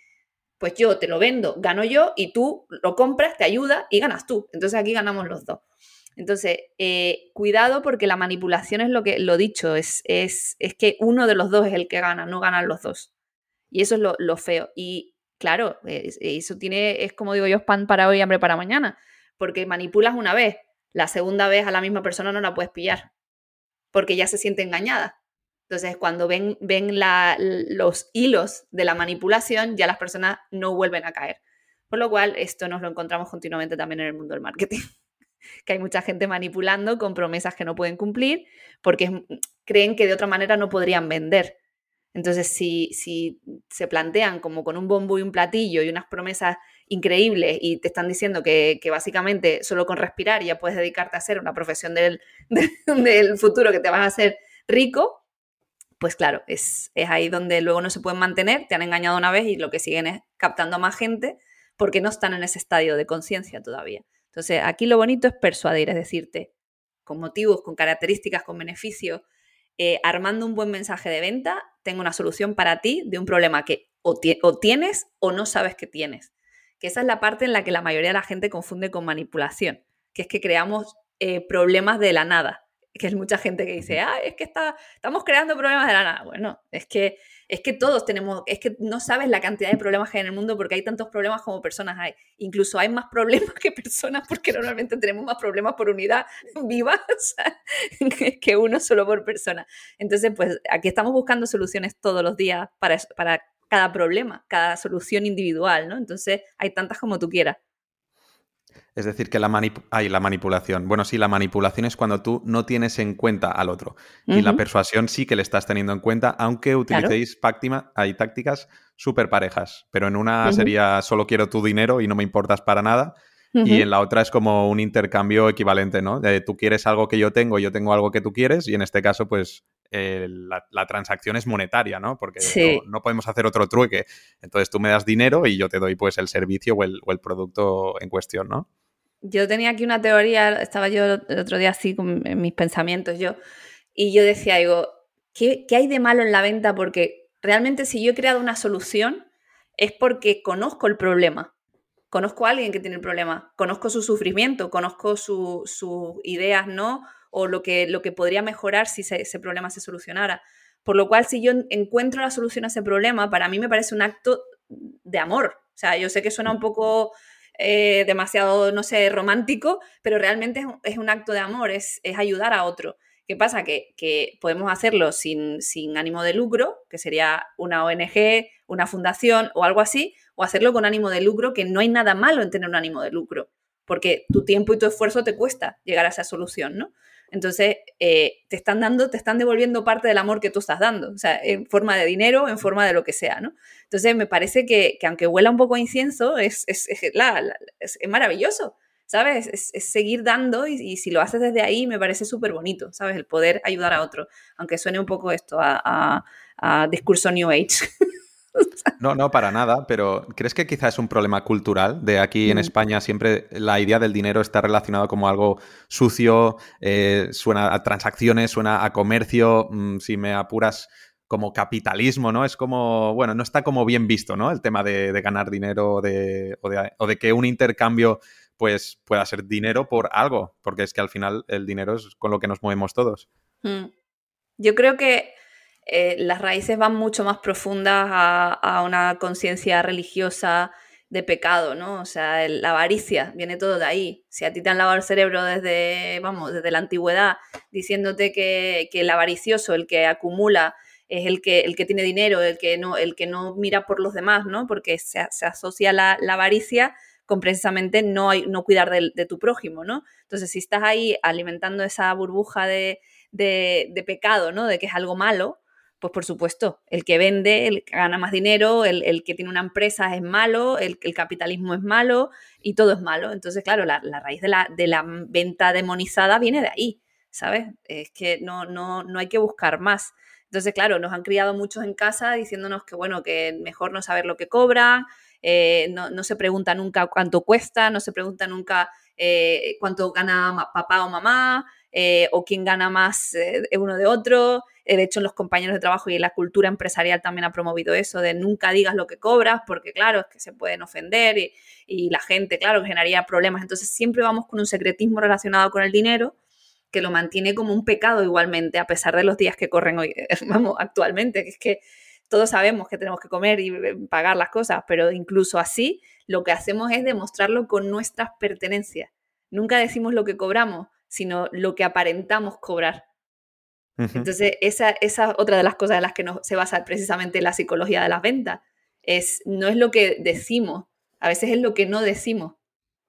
pues yo te lo vendo, gano yo y tú lo compras, te ayuda y ganas tú. Entonces aquí ganamos los dos. Entonces, eh, cuidado porque la manipulación es lo que, lo dicho, es, es, es, que uno de los dos es el que gana, no ganan los dos. Y eso es lo, feo. Y claro, eso tiene, es como digo yo, pan para hoy, hambre para mañana, porque manipulas una vez, la segunda vez a la misma persona no la puedes pillar, porque ya se siente engañada. Entonces, cuando ven, ven los hilos de la manipulación, ya las personas no vuelven a caer. Por lo cual, esto nos lo encontramos continuamente también en el mundo del marketing. <laughs> que hay mucha gente manipulando con promesas que no pueden cumplir porque creen que de otra manera no podrían vender. Entonces, si, si se plantean como con un bombo y un platillo y unas promesas increíbles y te están diciendo que, básicamente solo con respirar ya puedes dedicarte a hacer una profesión del, <laughs> del futuro que te vas a hacer rico, pues claro, es, es, ahí donde luego no se pueden mantener, te han engañado una vez y lo que siguen es captando a más gente porque no están en ese estadio de conciencia todavía. Entonces, aquí lo bonito es persuadir, es decirte, con motivos, con características, con beneficios, eh, armando un buen mensaje de venta, tengo una solución para ti de un problema que o, tienes o no sabes que tienes. Que esa es la parte en la que la mayoría de la gente confunde con manipulación, que es que creamos eh, problemas de la nada que es mucha gente que dice, ah, es que está, estamos creando problemas de la nada. Bueno, es que, es que todos tenemos, es que no sabes la cantidad de problemas que hay en el mundo porque hay tantos problemas como personas hay. Incluso hay más problemas <laughs> que personas porque normalmente tenemos más problemas por unidad <laughs> viva <laughs> que uno solo por persona. Entonces, pues aquí estamos buscando soluciones todos los días para, para cada problema, cada solución individual, ¿no? Entonces, hay tantas como tú quieras. Es decir, que la, la manipulación. Bueno, sí, la manipulación es cuando tú no tienes en cuenta al otro. Y la persuasión sí que le estás teniendo en cuenta, aunque utilicéis hay tácticas súper parejas. Pero en una sería solo quiero tu dinero y no me importas para nada. Y en la otra es como un intercambio equivalente, ¿no? De tú quieres algo que yo tengo, yo tengo algo que tú quieres. Y en este caso, pues eh, la, transacción es monetaria, ¿no? Porque no, podemos hacer otro trueque. Entonces tú me das dinero y yo te doy pues el servicio o el, o el producto en cuestión, ¿no? yo tenía aquí una teoría, estaba yo el otro día así con mis pensamientos, yo, y yo decía, digo, ¿qué, hay de malo en la venta? Porque realmente si yo he creado una solución es porque conozco el problema, conozco a alguien que tiene el problema, conozco su sufrimiento, conozco sus ideas, ¿no? O lo que, lo que podría mejorar si ese problema se solucionara. Por lo cual, si yo encuentro la solución a ese problema, para mí me parece un acto de amor. O sea, yo sé que suena un poco eh, demasiado, no sé, romántico, pero realmente es, un acto de amor, es, ayudar a otro. ¿Qué pasa? Que, podemos hacerlo sin, sin, ánimo de lucro, que sería una ONG, una fundación o algo así, o hacerlo con ánimo de lucro, que no hay nada malo en tener un ánimo de lucro, porque tu tiempo y tu esfuerzo te cuesta llegar a esa solución, ¿no? Entonces, eh, te están dando, te están devolviendo parte del amor que tú estás dando, o sea, en forma de dinero, en forma de lo que sea, ¿no? Entonces, me parece que, aunque huela un poco a incienso, es, es, maravilloso, ¿sabes? Es, seguir dando y, si lo haces desde ahí, me parece súper bonito, ¿sabes? El poder ayudar a otro, aunque suene un poco esto a discurso New Age. <laughs> No, no, para nada, pero ¿crees que quizá es un problema cultural? De aquí en mm. España siempre la idea del dinero está relacionada como algo sucio, eh, suena a transacciones, suena a comercio, mm, si me apuras como capitalismo, ¿no? Es como, bueno, no está como bien visto, ¿no? El tema de, ganar dinero o, de, que un intercambio pues pueda ser dinero por algo, porque es que al final el dinero es con lo que nos movemos todos. Mm. Yo creo que eh, las raíces van mucho más profundas a, una conciencia religiosa de pecado, ¿no? O sea, la avaricia viene todo de ahí. Si a ti te han lavado el cerebro desde, vamos, desde la antigüedad, diciéndote que, el avaricioso, el que acumula, es el que, el que tiene dinero, el que no, el que no mira por los demás, ¿no? Porque se, asocia la, avaricia con precisamente no, no cuidar de, tu prójimo, ¿no? Entonces, si estás ahí alimentando esa burbuja de, de pecado, ¿no? De que es algo malo, pues por supuesto, el que vende, el que gana más dinero, el, que tiene una empresa es malo, el, capitalismo es malo y todo es malo. Entonces, claro, la, raíz de la, de la, venta demonizada viene de ahí, ¿sabes? Es que no, no, no hay que buscar más. Entonces, claro, nos han criado muchos en casa diciéndonos que, bueno, que mejor no saber lo que cobran, eh, no, se pregunta nunca cuánto cuesta, no se pregunta nunca eh, cuánto gana papá o mamá, eh, o quién gana más uno de otro. Eh, de hecho, en los compañeros de trabajo y la cultura empresarial también ha promovido eso de nunca digas lo que cobras, porque claro, es que se pueden ofender y, la gente, claro, generaría problemas. Entonces, siempre vamos con un secretismo relacionado con el dinero que lo mantiene como un pecado igualmente, a pesar de los días que corren hoy, <laughs> vamos, actualmente, que es que todos sabemos que tenemos que comer y eh, pagar las cosas, pero incluso así, lo que hacemos es demostrarlo con nuestras pertenencias. Nunca decimos lo que cobramos, sino lo que aparentamos cobrar. Entonces, esa, es otra de las cosas en las que se basa precisamente la psicología de las ventas. Es, no es lo que decimos, a veces es lo que no decimos,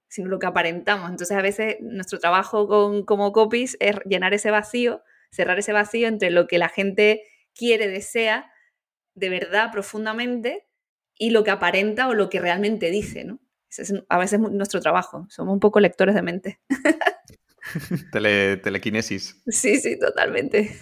sino lo que aparentamos. Entonces, a veces nuestro trabajo con, como copies es llenar ese vacío, cerrar ese vacío entre lo que la gente quiere, desea, de verdad, profundamente, y lo que aparenta o lo que realmente dice, ¿no? Ese es a veces nuestro trabajo. Somos un poco lectores de mente. <laughs> <laughs> Tele, telequinesis. Sí, sí, totalmente.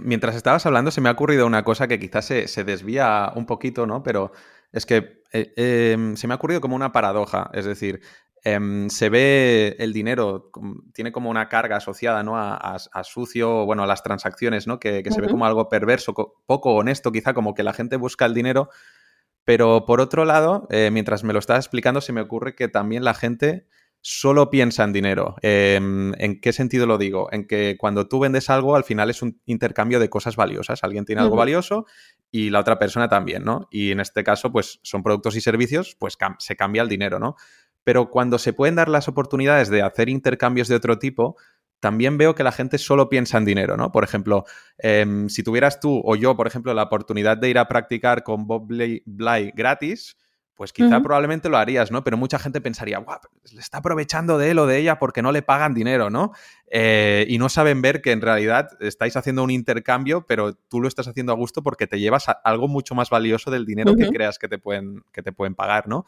Mientras estabas hablando se me ha ocurrido una cosa que quizás se, desvía un poquito, ¿no? Pero es que eh, em, se me ha ocurrido como una paradoja. Es decir, em, se ve el dinero, tiene como una carga asociada ¿no? a, sucio, bueno, a las transacciones, ¿no? Que, se ve como algo perverso, poco honesto, quizá como que la gente busca el dinero. Pero por otro lado, eh, mientras me lo estás explicando, se me ocurre que también la gente solo piensa en dinero. Em, ¿En qué sentido lo digo? En que cuando tú vendes algo, al final es un intercambio de cosas valiosas. Alguien tiene algo valioso y la otra persona también, ¿no? Y en este caso, pues son productos y servicios, pues se cambia el dinero, ¿no? Pero cuando se pueden dar las oportunidades de hacer intercambios de otro tipo, también veo que la gente solo piensa en dinero, ¿no? Por ejemplo, em, si tuvieras tú o yo, por ejemplo, la oportunidad de ir a practicar con Bob Bly gratis, pues quizá probablemente lo harías, ¿no? Pero mucha gente pensaría, guau, le está aprovechando de él o de ella porque no le pagan dinero, ¿no? Eh, y no saben ver que en realidad estáis haciendo un intercambio, pero tú lo estás haciendo a gusto porque te llevas algo mucho más valioso del dinero que creas que te pueden, que te pueden pagar, ¿no?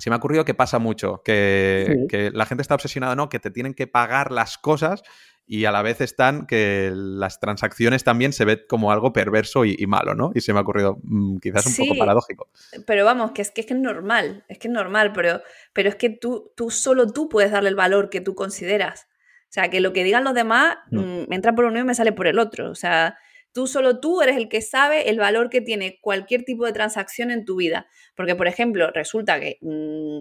Se me ha ocurrido que pasa mucho, que, que la gente está obsesionada, ¿no? Que te tienen que pagar las cosas y a la vez están que las transacciones también se ven como algo perverso y, malo, ¿no? Y se me ha ocurrido mm, quizás un poco paradójico. Pero vamos, que es que es, que es normal, es que es normal, pero, pero es que tú, tú solo tú puedes darle el valor que tú consideras. O sea, que lo que digan los demás mm, me entra por uno y me sale por el otro. O sea, tú solo tú eres el que sabe el valor que tiene cualquier tipo de transacción en tu vida. Porque, por ejemplo, resulta que mm,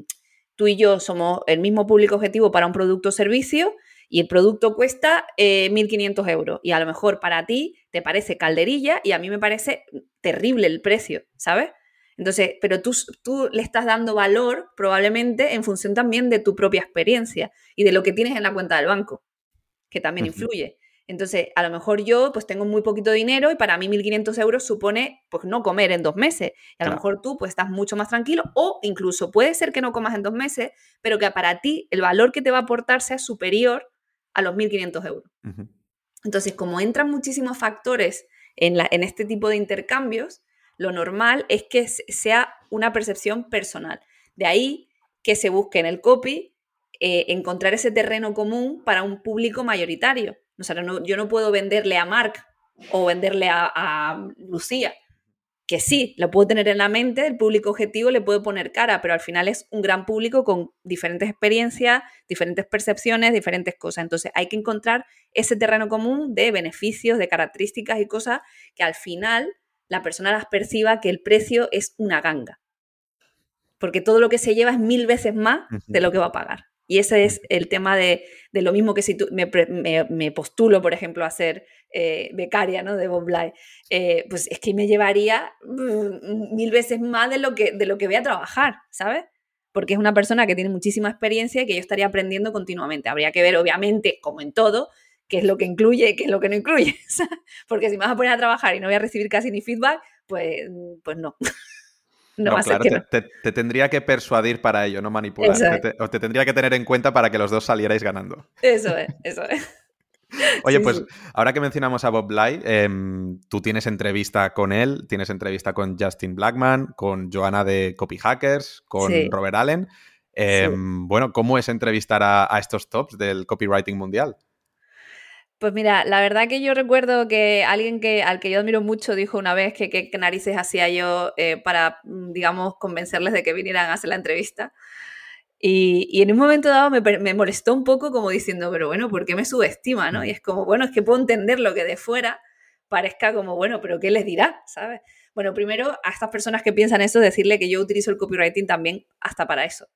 tú y yo somos el mismo público objetivo para un producto o servicio y el producto cuesta 1.500 eh, euros y a lo mejor para ti te parece calderilla y a mí me parece terrible el precio, ¿sabes? Entonces, pero tú, tú le estás dando valor probablemente en función también de tu propia experiencia y de lo que tienes en la cuenta del banco, que también influye. Entonces, a lo mejor yo pues tengo muy poquito dinero y para mí 1.500 euros supone pues no comer en dos meses. Y a lo mejor tú pues estás mucho más tranquilo o incluso puede ser que no comas en dos meses, pero que para ti el valor que te va a aportar sea superior a los 1.500 euros. Entonces, como entran muchísimos factores en, la, en este tipo de intercambios, lo normal es que sea una percepción personal. De ahí que se busque en el copy eh, encontrar ese terreno común para un público mayoritario. O sea, yo no puedo venderle a Mark o venderle a, a Lucía que sí, lo puedo tener en la mente, el público objetivo le puedo poner cara, pero al final es un gran público con diferentes experiencias, diferentes percepciones, diferentes cosas. Entonces hay que encontrar ese terreno común de beneficios, de características y cosas que al final la persona las perciba que el precio es una ganga. Porque todo lo que se lleva es mil veces más de lo que va a pagar. Y ese es el tema de, lo mismo que si tú, me, postulo, por ejemplo, a ser eh, becaria ¿no? de Bob Bly, eh, pues es que me llevaría mm, mil veces más de lo, que, de lo que voy a trabajar, ¿sabes? porque es una persona que tiene muchísima experiencia y que yo estaría aprendiendo continuamente. Habría que ver, obviamente, como en todo, qué es lo que incluye y qué es lo que no incluye. <laughs> porque si me vas a poner a trabajar y no voy a recibir casi ni feedback, pues, pues no. <laughs> No, claro, te, tendría que persuadir para ello, no manipular. Te, o te tendría que tener en cuenta para que los dos salierais ganando. Eso es, eso es. <laughs> Oye, pues ahora que mencionamos a Bob Bly, em, tú tienes entrevista con él, tienes entrevista con Justin Blackman, con Joana de Copy Hackers, con Robert Allen. Em, bueno, ¿cómo es entrevistar a, estos tops del copywriting mundial? Pues mira, la verdad que yo recuerdo que alguien que, al que yo admiro mucho dijo una vez que qué narices hacía yo eh, para, mm, digamos, convencerles de que vinieran a hacer la entrevista. Y, en un momento dado me, molestó un poco como diciendo, pero bueno, ¿por qué me subestima? ¿no? Y es como, bueno, es que puedo entender lo que de fuera parezca como, bueno, pero ¿qué les dirá? ¿Sabes? Bueno, primero a estas personas que piensan eso, decirle que yo utilizo el copywriting también hasta para eso.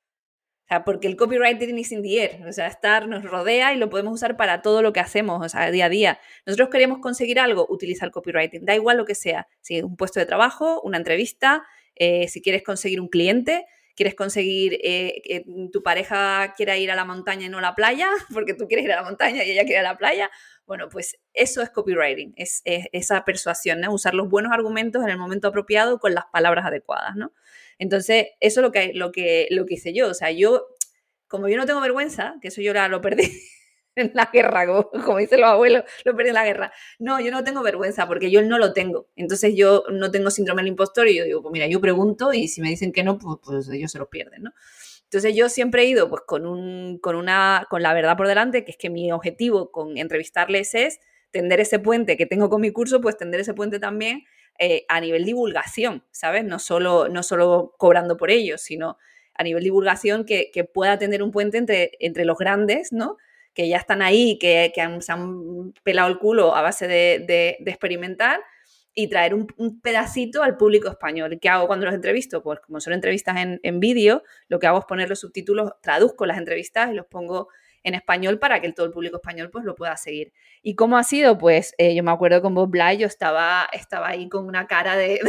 Porque el copywriting is in the air, o sea, estar nos rodea y lo podemos usar para todo lo que hacemos, o sea, día a día. Nosotros queremos conseguir algo, utiliza el copywriting, da igual lo que sea, si es un puesto de trabajo, una entrevista, eh, si quieres conseguir un cliente, quieres conseguir eh, que tu pareja quiera ir a la montaña y no a la playa, <laughs> porque tú quieres ir a la montaña y ella quiere ir a la playa, bueno, pues eso es copywriting, es, esa persuasión, usar los buenos argumentos en el momento apropiado con las palabras adecuadas, ¿no? Entonces, eso es lo que, lo que, lo que hice yo, o sea, yo, como yo no tengo vergüenza, que eso yo lo perdí <laughs> en la guerra, como, dicen los abuelos, lo perdí en la guerra. No, yo no tengo vergüenza porque yo no lo tengo. Entonces yo no tengo síndrome del impostor y yo digo, pues mira, yo pregunto y si me dicen que no, pues, pues ellos se lo pierden, ¿no? Entonces yo siempre he ido pues con, un, con, una, con la verdad por delante, que es que mi objetivo con entrevistarles es tender ese puente que tengo con mi curso, pues tender ese puente también eh, a nivel divulgación, ¿sabes? No solo, no solo cobrando por ello, sino a nivel divulgación que, que pueda tener un puente entre, entre los grandes, ¿no? que ya están ahí, que, que se han pelado el culo a base de, experimentar y traer un, pedacito al público español. ¿Qué hago cuando los entrevisto? Pues como son entrevistas en, en vídeo, lo que hago es poner los subtítulos, traduzco las entrevistas y los pongo en español para que todo el público español pues lo pueda seguir. ¿Y cómo ha sido? Pues eh, yo me acuerdo con Bob Bly, yo estaba, estaba ahí con una cara <laughs> de,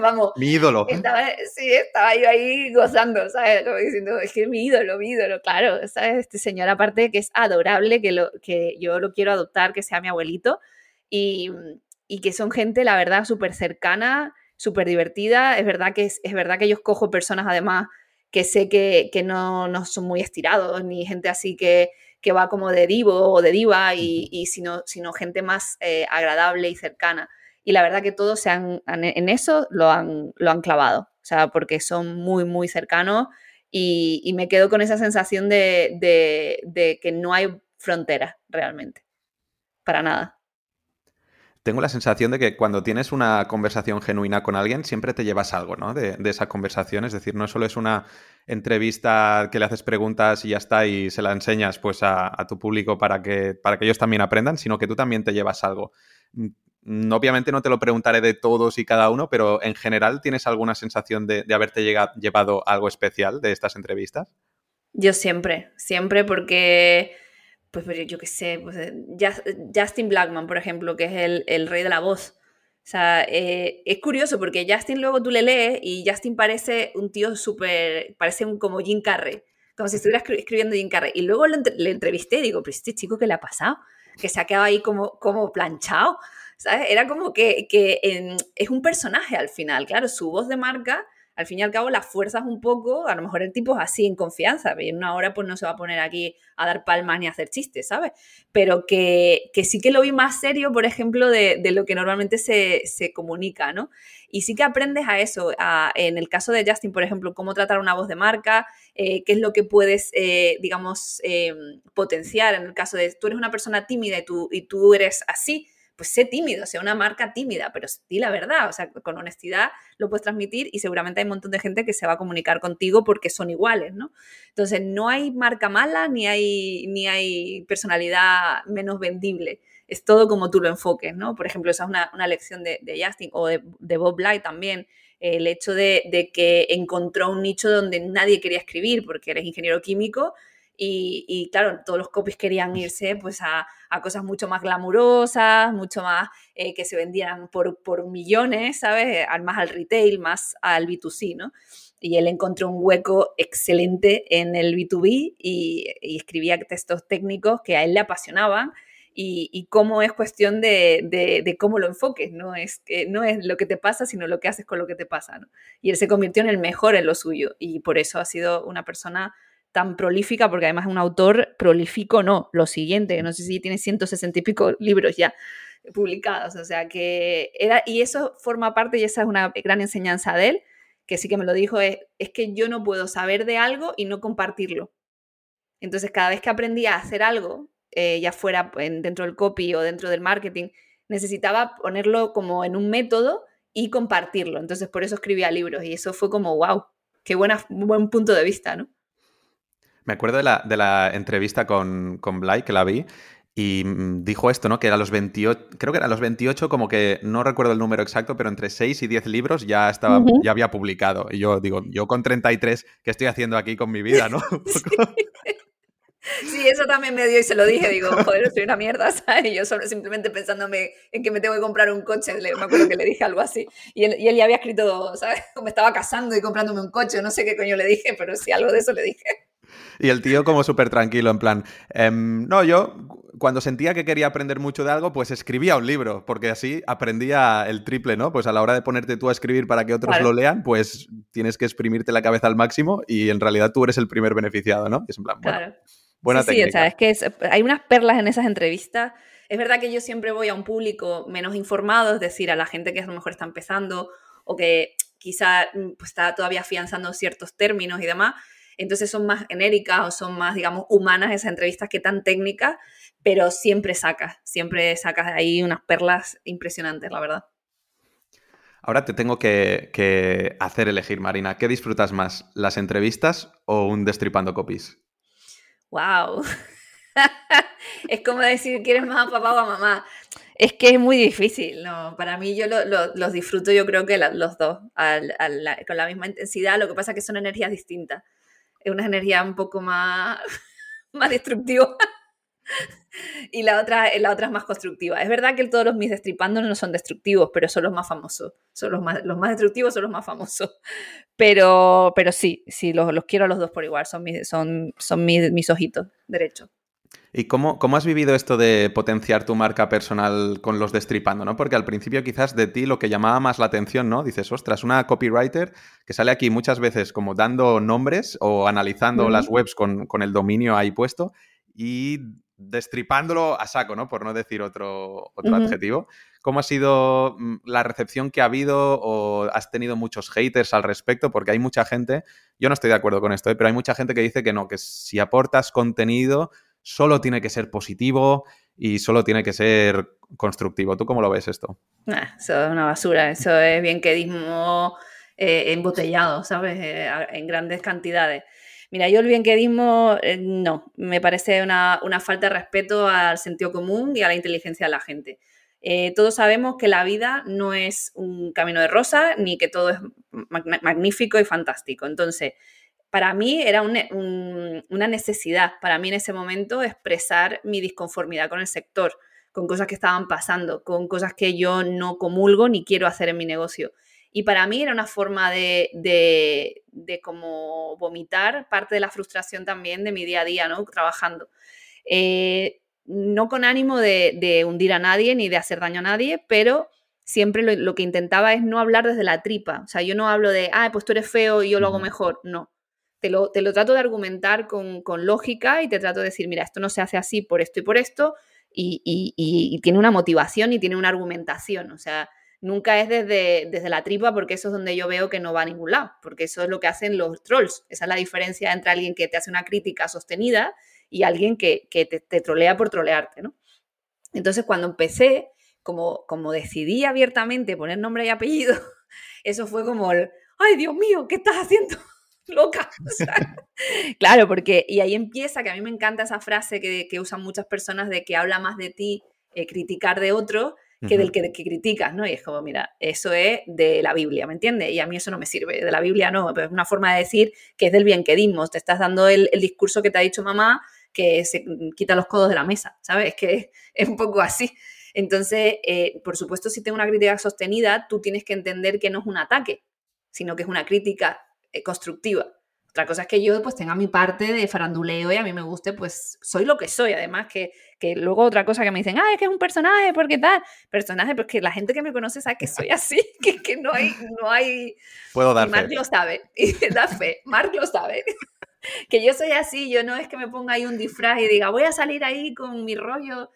vamos. Mi ídolo. Estaba, sí, estaba yo ahí gozando, ¿sabes? Como diciendo, es que mi ídolo, mi ídolo, claro, ¿sabes? Este señor aparte que es adorable, que, lo, que yo lo quiero adoptar, que sea mi abuelito, y, y que son gente, la verdad, súper cercana, súper divertida. Es verdad que es, es verdad que yo cojo personas además que sé que, que no, no, son muy estirados, ni gente así que, que va como de divo o de diva, y, y sino, sino gente más eh, agradable y cercana. Y la verdad que todos se han, en eso lo han, lo han clavado, o sea, porque son muy, muy cercanos y, y me quedo con esa sensación de, de, de que no hay fronteras realmente, para nada tengo la sensación de que cuando tienes una conversación genuina con alguien, siempre te llevas algo, ¿no? De, esa conversación. Es decir, no solo es una entrevista que le haces preguntas y ya está y se la enseñas pues a, tu público para que, para que ellos también aprendan, sino que tú también te llevas algo. Mm, obviamente no te lo preguntaré de todos y cada uno, pero en general, ¿tienes alguna sensación de, de haberte llevado algo especial de estas entrevistas? Yo siempre, siempre porque pues, yo qué sé, pues, eh, Justin Blackman, por ejemplo, que es el, rey de la voz. O sea, eh, es curioso porque Justin luego tú le lees y Justin parece un tío súper, parece un, como Jim Carrey, como si estuviera escribiendo Jim Carrey. Y luego le entrevisté y digo, pero este chico, ¿qué le ha pasado? Que se ha quedado ahí como, como planchado. ¿Sabes? Era como que, que es un personaje al final, claro, su voz de marca al fin y al cabo las fuerzas un poco, a lo mejor el tipo es así en confianza, y en una hora pues no se va a poner aquí a dar palmas ni a hacer chistes, ¿sabes? Pero que, sí que lo vi más serio, por ejemplo, de, lo que normalmente se, comunica, ¿no? Y sí que aprendes a eso, en el caso de Justin, por ejemplo, cómo tratar una voz de marca, eh, qué es lo que puedes, eh, digamos, eh, potenciar en el caso de tú eres una persona tímida y tú, y tú eres así, pues sé tímido, sea una marca tímida, pero di la verdad, o sea, con honestidad lo puedes transmitir y seguramente hay un montón de gente que se va a comunicar contigo porque son iguales, ¿no? Entonces, no hay marca mala ni hay, ni hay personalidad menos vendible. Es todo como tú lo enfoques, ¿no? Por ejemplo, esa es una, lección de, Justin o de, Bob Bly también. El hecho de, de que encontró un nicho donde nadie quería escribir porque eres ingeniero químico Y, claro, todos los copies querían irse pues a, cosas mucho más glamurosas, mucho más eh, que se vendían por, por millones, ¿sabes? Más al retail, más al B2C, ¿no? y él encontró un hueco excelente en el B2B y, escribía textos técnicos que a él le apasionaban y, cómo es cuestión de, cómo lo enfoques, ¿no? Es, que no es lo que te pasa, sino lo que haces con lo que te pasa, ¿no? Y él se convirtió en el mejor en lo suyo y por eso ha sido una persona tan prolífica, porque además es un autor prolífico, no, lo siguiente, no sé si tiene 160 y pico libros ya publicados, o sea que era, y eso forma parte y esa es una gran enseñanza de él, que sí que me lo dijo, es, es que yo no puedo saber de algo y no compartirlo. Entonces, cada vez que aprendí a hacer algo, eh, ya fuera dentro del copy o dentro del marketing, necesitaba ponerlo como en un método y compartirlo. Entonces, por eso escribía libros y eso fue como, wow, qué buena, buen punto de vista, ¿no? Me acuerdo de la, entrevista con, con Blay, que la vi, y mm, dijo esto, ¿no? Que a los 28, creo que era los 28, como que no recuerdo el número exacto, pero entre 6 y 10 libros ya estaba, ya había publicado. Y yo digo, yo con 33, ¿qué estoy haciendo aquí con mi vida, no? <laughs> <laughs> Sí, eso también me dio y se lo dije, digo, joder, soy una mierda, <laughs> ¿sabes? Y yo solo simplemente pensándome en que me tengo que comprar un coche, me acuerdo que le dije algo así. Y él, y él ya había escrito, ¿sabes? Me estaba casando y comprándome un coche, no sé qué coño le dije, pero sí, algo de eso le dije. <laughs> Y el tío como súper tranquilo, en plan, em, no, yo cuando sentía que quería aprender mucho de algo, pues escribía un libro, porque así aprendía el triple, ¿no? Pues a la hora de ponerte tú a escribir para que otros lo lean, pues tienes que exprimirte la cabeza al máximo y en realidad tú eres el primer beneficiado, ¿no? es en plan, bueno, claro. buena sí, Sí, o sea, es que hay unas perlas en esas entrevistas. Es verdad que yo siempre voy a un público menos informado, es decir, a la gente que a lo mejor está empezando o que quizá mm, pues, está todavía afianzando ciertos términos y demás entonces son más genéricas o son más, digamos, humanas esas entrevistas que tan técnicas, pero siempre sacas, siempre sacas de ahí unas perlas impresionantes, la verdad. Ahora te tengo que, hacer elegir, Marina. ¿Qué disfrutas más, las entrevistas o un destripando copies? ¡Wow! <laughs> es como decir, ¿quieres más a papá o a mamá? Es que es muy difícil, ¿no? Para mí yo los disfruto, yo creo que los dos, con la misma intensidad, lo que pasa es que son energías distintas es una energía un poco más, <laughs> más destructiva. y la otra, la otra es más constructiva. Es verdad que todos los mis destripando no son destructivos, pero son los más famosos. Son los más, los más destructivos son los más famosos. Pero, pero sí, sí, los, los quiero a los dos por igual. Son mis, son, son mis, mis ojitos derechos. ¿Y cómo, cómo, has vivido esto de potenciar tu marca personal con los destripando? ¿no? Porque al principio quizás de ti lo que llamaba más la atención, ¿no? Dices, ostras, una copywriter que sale aquí muchas veces como dando nombres o analizando las webs con, con, el dominio ahí puesto y destripándolo a saco, ¿no? Por no decir otro, otro adjetivo. ¿Cómo ha sido mm, la recepción que ha habido o has tenido muchos haters al respecto? Porque hay mucha gente, yo no estoy de acuerdo con esto, ¿eh? pero hay mucha gente que dice que no, que si aportas contenido solo tiene que ser positivo y solo tiene que ser constructivo. ¿Tú cómo lo ves esto? eso es una basura, eso es bien quedismo eh, embotellado, ¿sabes? Eh, en grandes cantidades. Mira, yo el bienquedismo eh, no, me parece una, falta de respeto al sentido común y a la inteligencia de la gente. todos sabemos que la vida no es un camino de rosa ni que todo es magnífico y fantástico. Entonces, para mí era una necesidad, para mí en ese momento, expresar mi disconformidad con el sector, con cosas que estaban pasando, con cosas que yo no comulgo ni quiero hacer en mi negocio. Y para mí era una forma de, de, como vomitar parte de la frustración también de mi día a día, ¿no? Trabajando. Eh, no con ánimo de, hundir a nadie ni de hacer daño a nadie, pero siempre lo, lo, que intentaba es no hablar desde la tripa. O sea, yo no hablo de, ah, pues tú eres feo y yo lo hago mejor. No te lo, trato de argumentar con, lógica y te trato de decir, mira, esto no se hace así por esto y por esto, y, tiene una motivación y tiene una argumentación. O sea, nunca es desde, desde, la tripa porque eso es donde yo veo que no va a ningún lado, porque eso es lo que hacen los trolls. Esa es la diferencia entre alguien que te hace una crítica sostenida y alguien que, te, trolea por trolearte, ¿no? Entonces, cuando empecé, como, como decidí abiertamente poner nombre y apellido, <laughs> eso fue como, ay, Dios mío, ¿qué estás haciendo? Loca. <laughs> <laughs> claro, porque, y ahí empieza, que a mí me encanta esa frase que, usan muchas personas de que habla más de ti eh, criticar de otro que del que, criticas, ¿no? Y es como, mira, eso es de la Biblia, ¿me entiendes? Y a mí eso no me sirve, de la Biblia no, pero es una forma de decir que es del bien que dimos, te estás dando el, discurso que te ha dicho mamá que se quita los codos de la mesa, ¿sabes? Es que <laughs> es un poco así. Entonces, eh, por supuesto, si tengo una crítica sostenida, tú tienes que entender que no es un ataque, sino que es una crítica constructiva. Otra cosa es que yo pues tenga mi parte de faranduleo y a mí me guste, pues soy lo que soy. Además que, que luego otra cosa que me dicen, ah, es que es un personaje, ¿por qué tal? Personaje, porque la gente que me conoce sabe que soy así, <laughs> que, que no hay, no hay... Puedo dar Mark lo sabe, <laughs> y da fe, Mark lo sabe. <laughs> que yo soy así, yo no es que me ponga ahí un disfraz y diga, voy a salir ahí con mi rollo,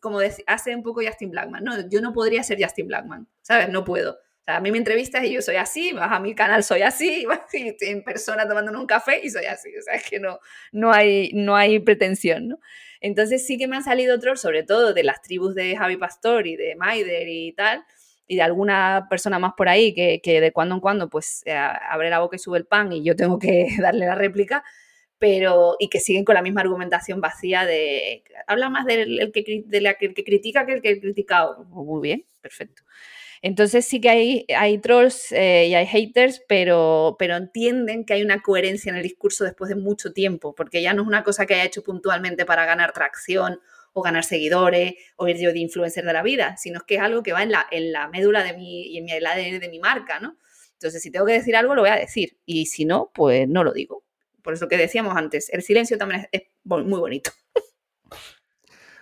como hace un poco Justin Blackman. No, yo no podría ser Justin Blackman, ¿sabes? No puedo. A mí me entrevistas y yo soy así, vas a mi canal, soy así, <laughs> vas en persona tomándonos un café y soy así. O sea, es que no, no, hay, no hay pretensión, ¿no? Entonces sí que me han salido otros, sobre todo de las tribus de Javi Pastor y de Maider y tal, y de alguna persona más por ahí que, que de cuando en cuando pues eh, abre la boca y sube el pan y yo tengo que <laughs> darle la réplica, pero y que siguen con la misma argumentación vacía de habla más del que, de la, que, critica que el que criticado. Muy bien, perfecto. Entonces sí que hay, hay trolls eh, y hay haters, pero, pero entienden que hay una coherencia en el discurso después de mucho tiempo, porque ya no es una cosa que haya hecho puntualmente para ganar tracción o ganar seguidores o ir yo de influencer de la vida, sino que es algo que va en la, en la médula de mi, y en el ADN de mi marca, ¿no? Entonces, si tengo que decir algo, lo voy a decir. Y si no, pues no lo digo. Por eso que decíamos antes, el silencio también es, muy bonito.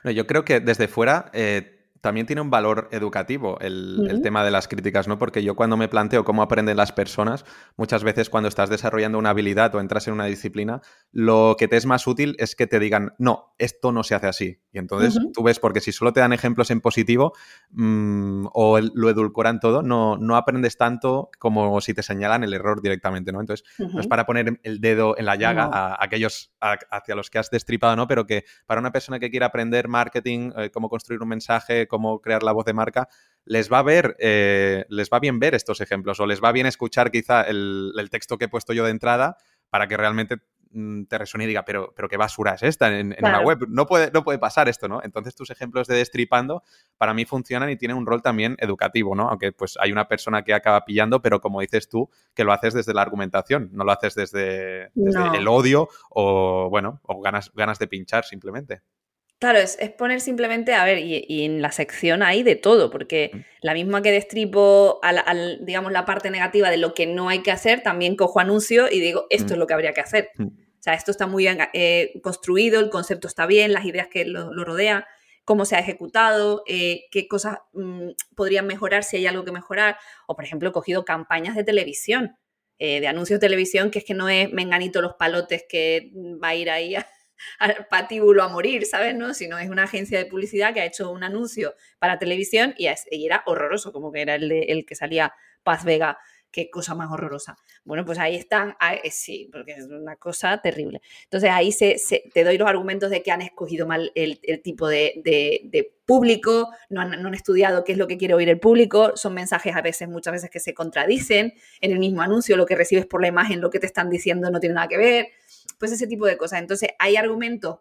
yo creo que desde fuera eh, también tiene un valor educativo el, tema de las críticas, ¿no? Porque yo cuando me planteo cómo aprenden las personas, muchas veces cuando estás desarrollando una habilidad o entras en una disciplina, lo que te es más útil es que te digan, no, esto no se hace así. Y entonces tú ves, porque si solo te dan ejemplos en positivo mm, o lo edulcoran todo, no, no aprendes tanto como si te señalan el error directamente, ¿no? Entonces, no es para poner el dedo en la llaga a, aquellos hacia los que has destripado, ¿no? Pero que para una persona que quiera aprender marketing, eh, cómo construir un mensaje, cómo crear la voz de marca, les va a ver, eh, les va bien ver estos ejemplos o les va bien escuchar quizá el, texto que he puesto yo de entrada para que realmente te resuene y diga, pero, pero qué basura es esta en, una web. No puede, no puede pasar esto, ¿no? Entonces tus ejemplos de destripando para mí funcionan y tienen un rol también educativo, ¿no? Aunque pues hay una persona que acaba pillando, pero como dices tú, que lo haces desde la argumentación, no lo haces desde, el odio o, bueno, o ganas, ganas de pinchar simplemente. Claro, es, poner simplemente, a ver, y, en la sección hay de todo, porque mm. la misma que destripo, al, digamos, la parte negativa de lo que no hay que hacer, también cojo anuncio y digo, esto mm. es lo que habría que hacer. Mm. O sea, esto está muy bien eh, construido, el concepto está bien, las ideas que lo, rodean, cómo se ha ejecutado, eh, qué cosas podrían mejorar si hay algo que mejorar. O, por ejemplo, he cogido campañas de televisión, eh, de anuncios de televisión, que es que no es menganito los palotes que va a ir ahí al patíbulo a morir, ¿sabes? No? Sino es una agencia de publicidad que ha hecho un anuncio para televisión y, era horroroso, como que era el, de, el que salía Paz Vega qué cosa más horrorosa. Bueno, pues ahí están, eh, sí, porque es una cosa terrible. Entonces ahí se, te doy los argumentos de que han escogido mal el, tipo de, público, no han, no han, estudiado qué es lo que quiere oír el público, son mensajes a veces, muchas veces que se contradicen en el mismo anuncio, lo que recibes por la imagen, lo que te están diciendo no tiene nada que ver pues ese tipo de cosas. Entonces, hay argumentos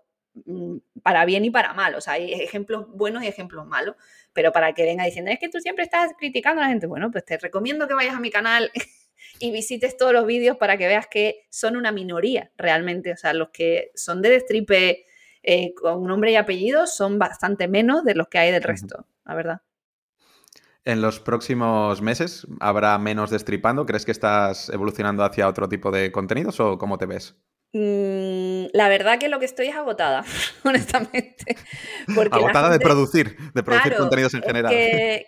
para bien y para mal, o sea, hay ejemplos buenos y ejemplos malos, pero para que venga diciendo, es que tú siempre estás criticando a la gente, bueno, pues te recomiendo que vayas a mi canal <laughs> y visites todos los vídeos para que veas que son una minoría realmente, o sea, los que son de destripe eh, con nombre y apellido son bastante menos de los que hay del resto, la verdad. ¿En los próximos meses habrá menos destripando? ¿Crees que estás evolucionando hacia otro tipo de contenidos o cómo te ves? Mm, la verdad que lo que estoy es agotada, <laughs> honestamente. agotada de producir, de producir contenidos en general.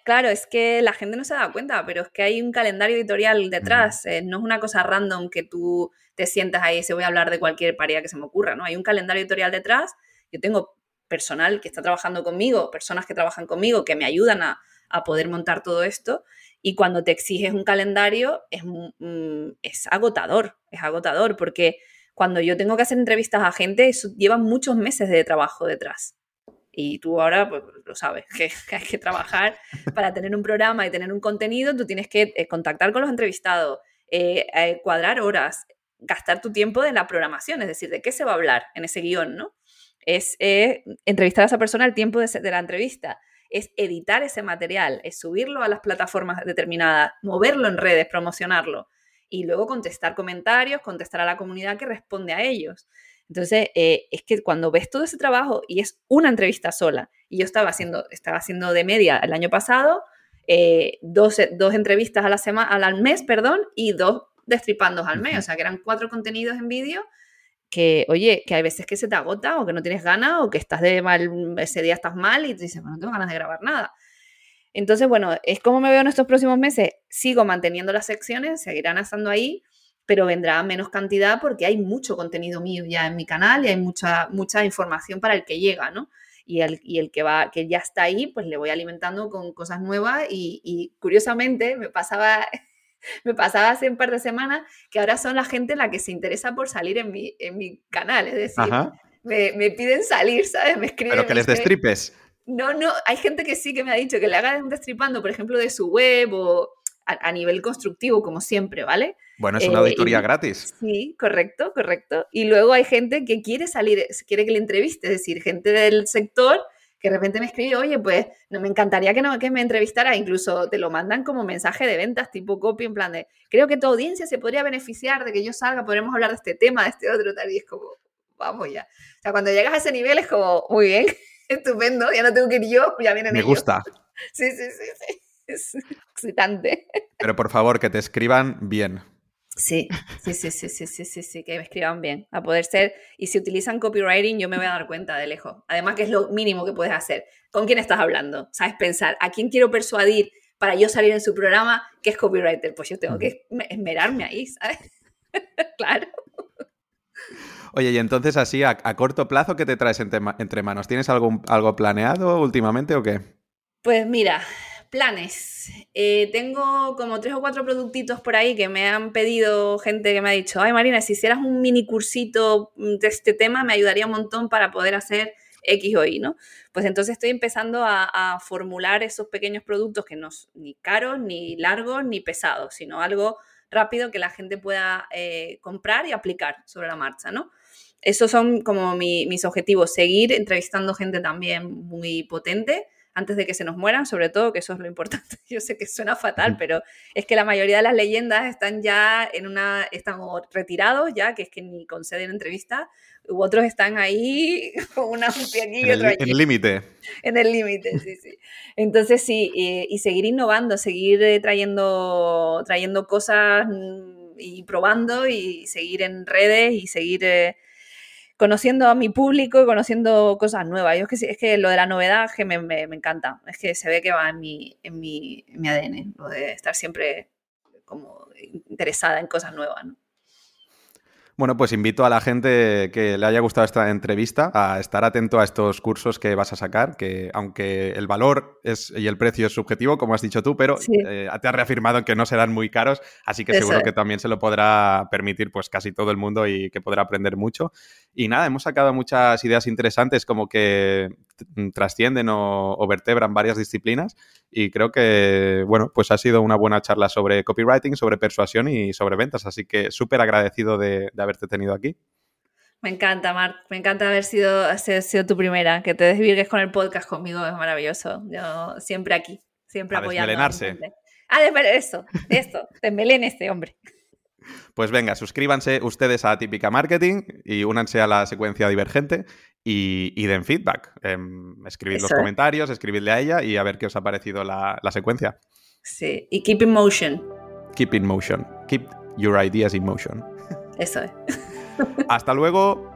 claro, es que la gente no se da cuenta, pero es que hay un calendario editorial detrás. Eh, no es una cosa random que tú te sientas ahí y se voy a hablar de cualquier paría que se me ocurra, ¿no? Hay un calendario editorial detrás. Yo tengo personal que está trabajando conmigo, personas que trabajan conmigo, que me ayudan a, poder montar todo esto. Y cuando te exiges un calendario, es, mm, es agotador, es agotador, porque cuando yo tengo que hacer entrevistas a gente, eso lleva muchos meses de trabajo detrás. Y tú ahora pues, lo sabes, <laughs> que, hay que trabajar para tener un programa y tener un contenido, tú tienes que eh, contactar con los entrevistados, eh, eh, cuadrar horas, gastar tu tiempo en la programación, es decir, de qué se va a hablar en ese guion, ¿no? Es entrevistar a esa persona el tiempo de, la entrevista, es editar ese material, es subirlo a las plataformas determinadas, moverlo en redes, promocionarlo y luego contestar comentarios, contestar a la comunidad que responde a ellos. Entonces, eh, es que cuando ves todo ese trabajo y es una entrevista sola, y yo estaba haciendo, estaba haciendo de media el año pasado, eh, dos, dos, entrevistas a la semana, al mes, perdón, y dos destripandos al mes, o sea, que eran cuatro contenidos en vídeo que, oye, que hay veces que se te agota o que no tienes ganas o que estás de mal, ese día estás mal y te dices, bueno, no tengo ganas de grabar nada. Entonces, bueno, es como me veo en estos próximos meses. Sigo manteniendo las secciones, seguirán estando ahí, pero vendrá menos cantidad porque hay mucho contenido mío ya en mi canal y hay mucha, mucha información para el que llega, ¿no? Y el, y el que va, que ya está ahí, pues le voy alimentando con cosas nuevas y, y curiosamente me pasaba <laughs> me pasaba hace un par de semanas que ahora son la gente la que se interesa por salir en mi, en mi canal. Es decir, me, me, piden salir, ¿sabes? Me escriben. Pero que les destripes. No, no, hay gente que sí que me ha dicho que le haga un destripando, por ejemplo, de su web o a, nivel constructivo, como siempre, ¿vale? Bueno, es una eh, auditoría gratis. Sí, correcto, correcto. Y luego hay gente que quiere salir, quiere que le entreviste, es decir, gente del sector que de repente me escribe, oye, pues no me encantaría que, no, que me entrevistara, incluso te lo mandan como mensaje de ventas tipo copy, en plan de, creo que tu audiencia se podría beneficiar de que yo salga, podremos hablar de este tema, de este otro, tal, y es como, vamos ya. O sea, cuando llegas a ese nivel es como, muy bien, estupendo, ya no tengo que ir yo, ya vienen Me gusta. <laughs> Sí, sí, sí, sí, es excitante. Pero por favor, que te escriban bien. Sí, sí, sí, sí, sí, sí, sí, sí, que me escriban bien, a poder ser. Y si utilizan copywriting, yo me voy a dar cuenta de lejos. Además, que es lo mínimo que puedes hacer. ¿Con quién estás hablando? ¿Sabes pensar? ¿A quién quiero persuadir para yo salir en su programa que es copywriter? Pues yo tengo que esmerarme ahí, ¿sabes? <laughs> claro. Oye, y entonces así, a, corto plazo, ¿qué te traes entre, manos? ¿Tienes algo, algo planeado últimamente o qué? Pues mira, planes. Eh, tengo como tres o cuatro productitos por ahí que me han pedido gente que me ha dicho, ay Marina, si hicieras un mini cursito de este tema me ayudaría un montón para poder hacer X o Y, ¿no? Pues entonces estoy empezando a, formular esos pequeños productos que no son ni caros, ni largos, ni pesados, sino algo rápido que la gente pueda eh, comprar y aplicar sobre la marcha, ¿no? Esos son como mis objetivos, seguir entrevistando gente también muy potente, antes de que se nos mueran, sobre todo, que eso es lo importante. <laughs> Yo sé que suena fatal, pero es que la mayoría de las leyendas están ya en una, están retirados ya, que es que ni conceden entrevista, u otros están ahí <laughs> con una aquí y otro En el límite. <laughs> En el límite, sí, sí. Entonces sí, y, seguir innovando, seguir eh, trayendo, trayendo cosas mm, y probando y seguir en redes y seguir... Eh, conociendo a mi público y conociendo cosas nuevas. Yo es que, es que lo de la novedad que me, me, encanta. Es que se ve que va en mi, en mi, en mi ADN, lo de estar siempre como interesada en cosas nuevas. ¿no? Bueno, pues invito a la gente que le haya gustado esta entrevista a estar atento a estos cursos que vas a sacar, que aunque el valor es, y el precio es subjetivo, como has dicho tú, pero eh, te has reafirmado que no serán muy caros, así que seguro que también se lo podrá permitir pues casi todo el mundo y que podrá aprender mucho. Y nada, hemos sacado muchas ideas interesantes como que trascienden o, o vertebran varias disciplinas y creo que, bueno, pues ha sido una buena charla sobre copywriting, sobre persuasión y sobre ventas, así que súper agradecido de, haberte tenido aquí. Me encanta, Marc. Me encanta haber sido, sido tu primera. Que te desvirgues con el podcast conmigo es maravilloso. Yo siempre aquí, siempre a apoyando. Desmelenarse. Ah, eso, esto. Desmelene este hombre. Pues venga, suscríbanse ustedes a Típica Marketing y únanse a la secuencia divergente y, den feedback. Eh, escribid los comentarios, escribidle a ella y a ver qué os ha parecido la, la secuencia. Sí, y keep in motion. Keep in motion. Keep your ideas in motion. Eso es. Hasta luego.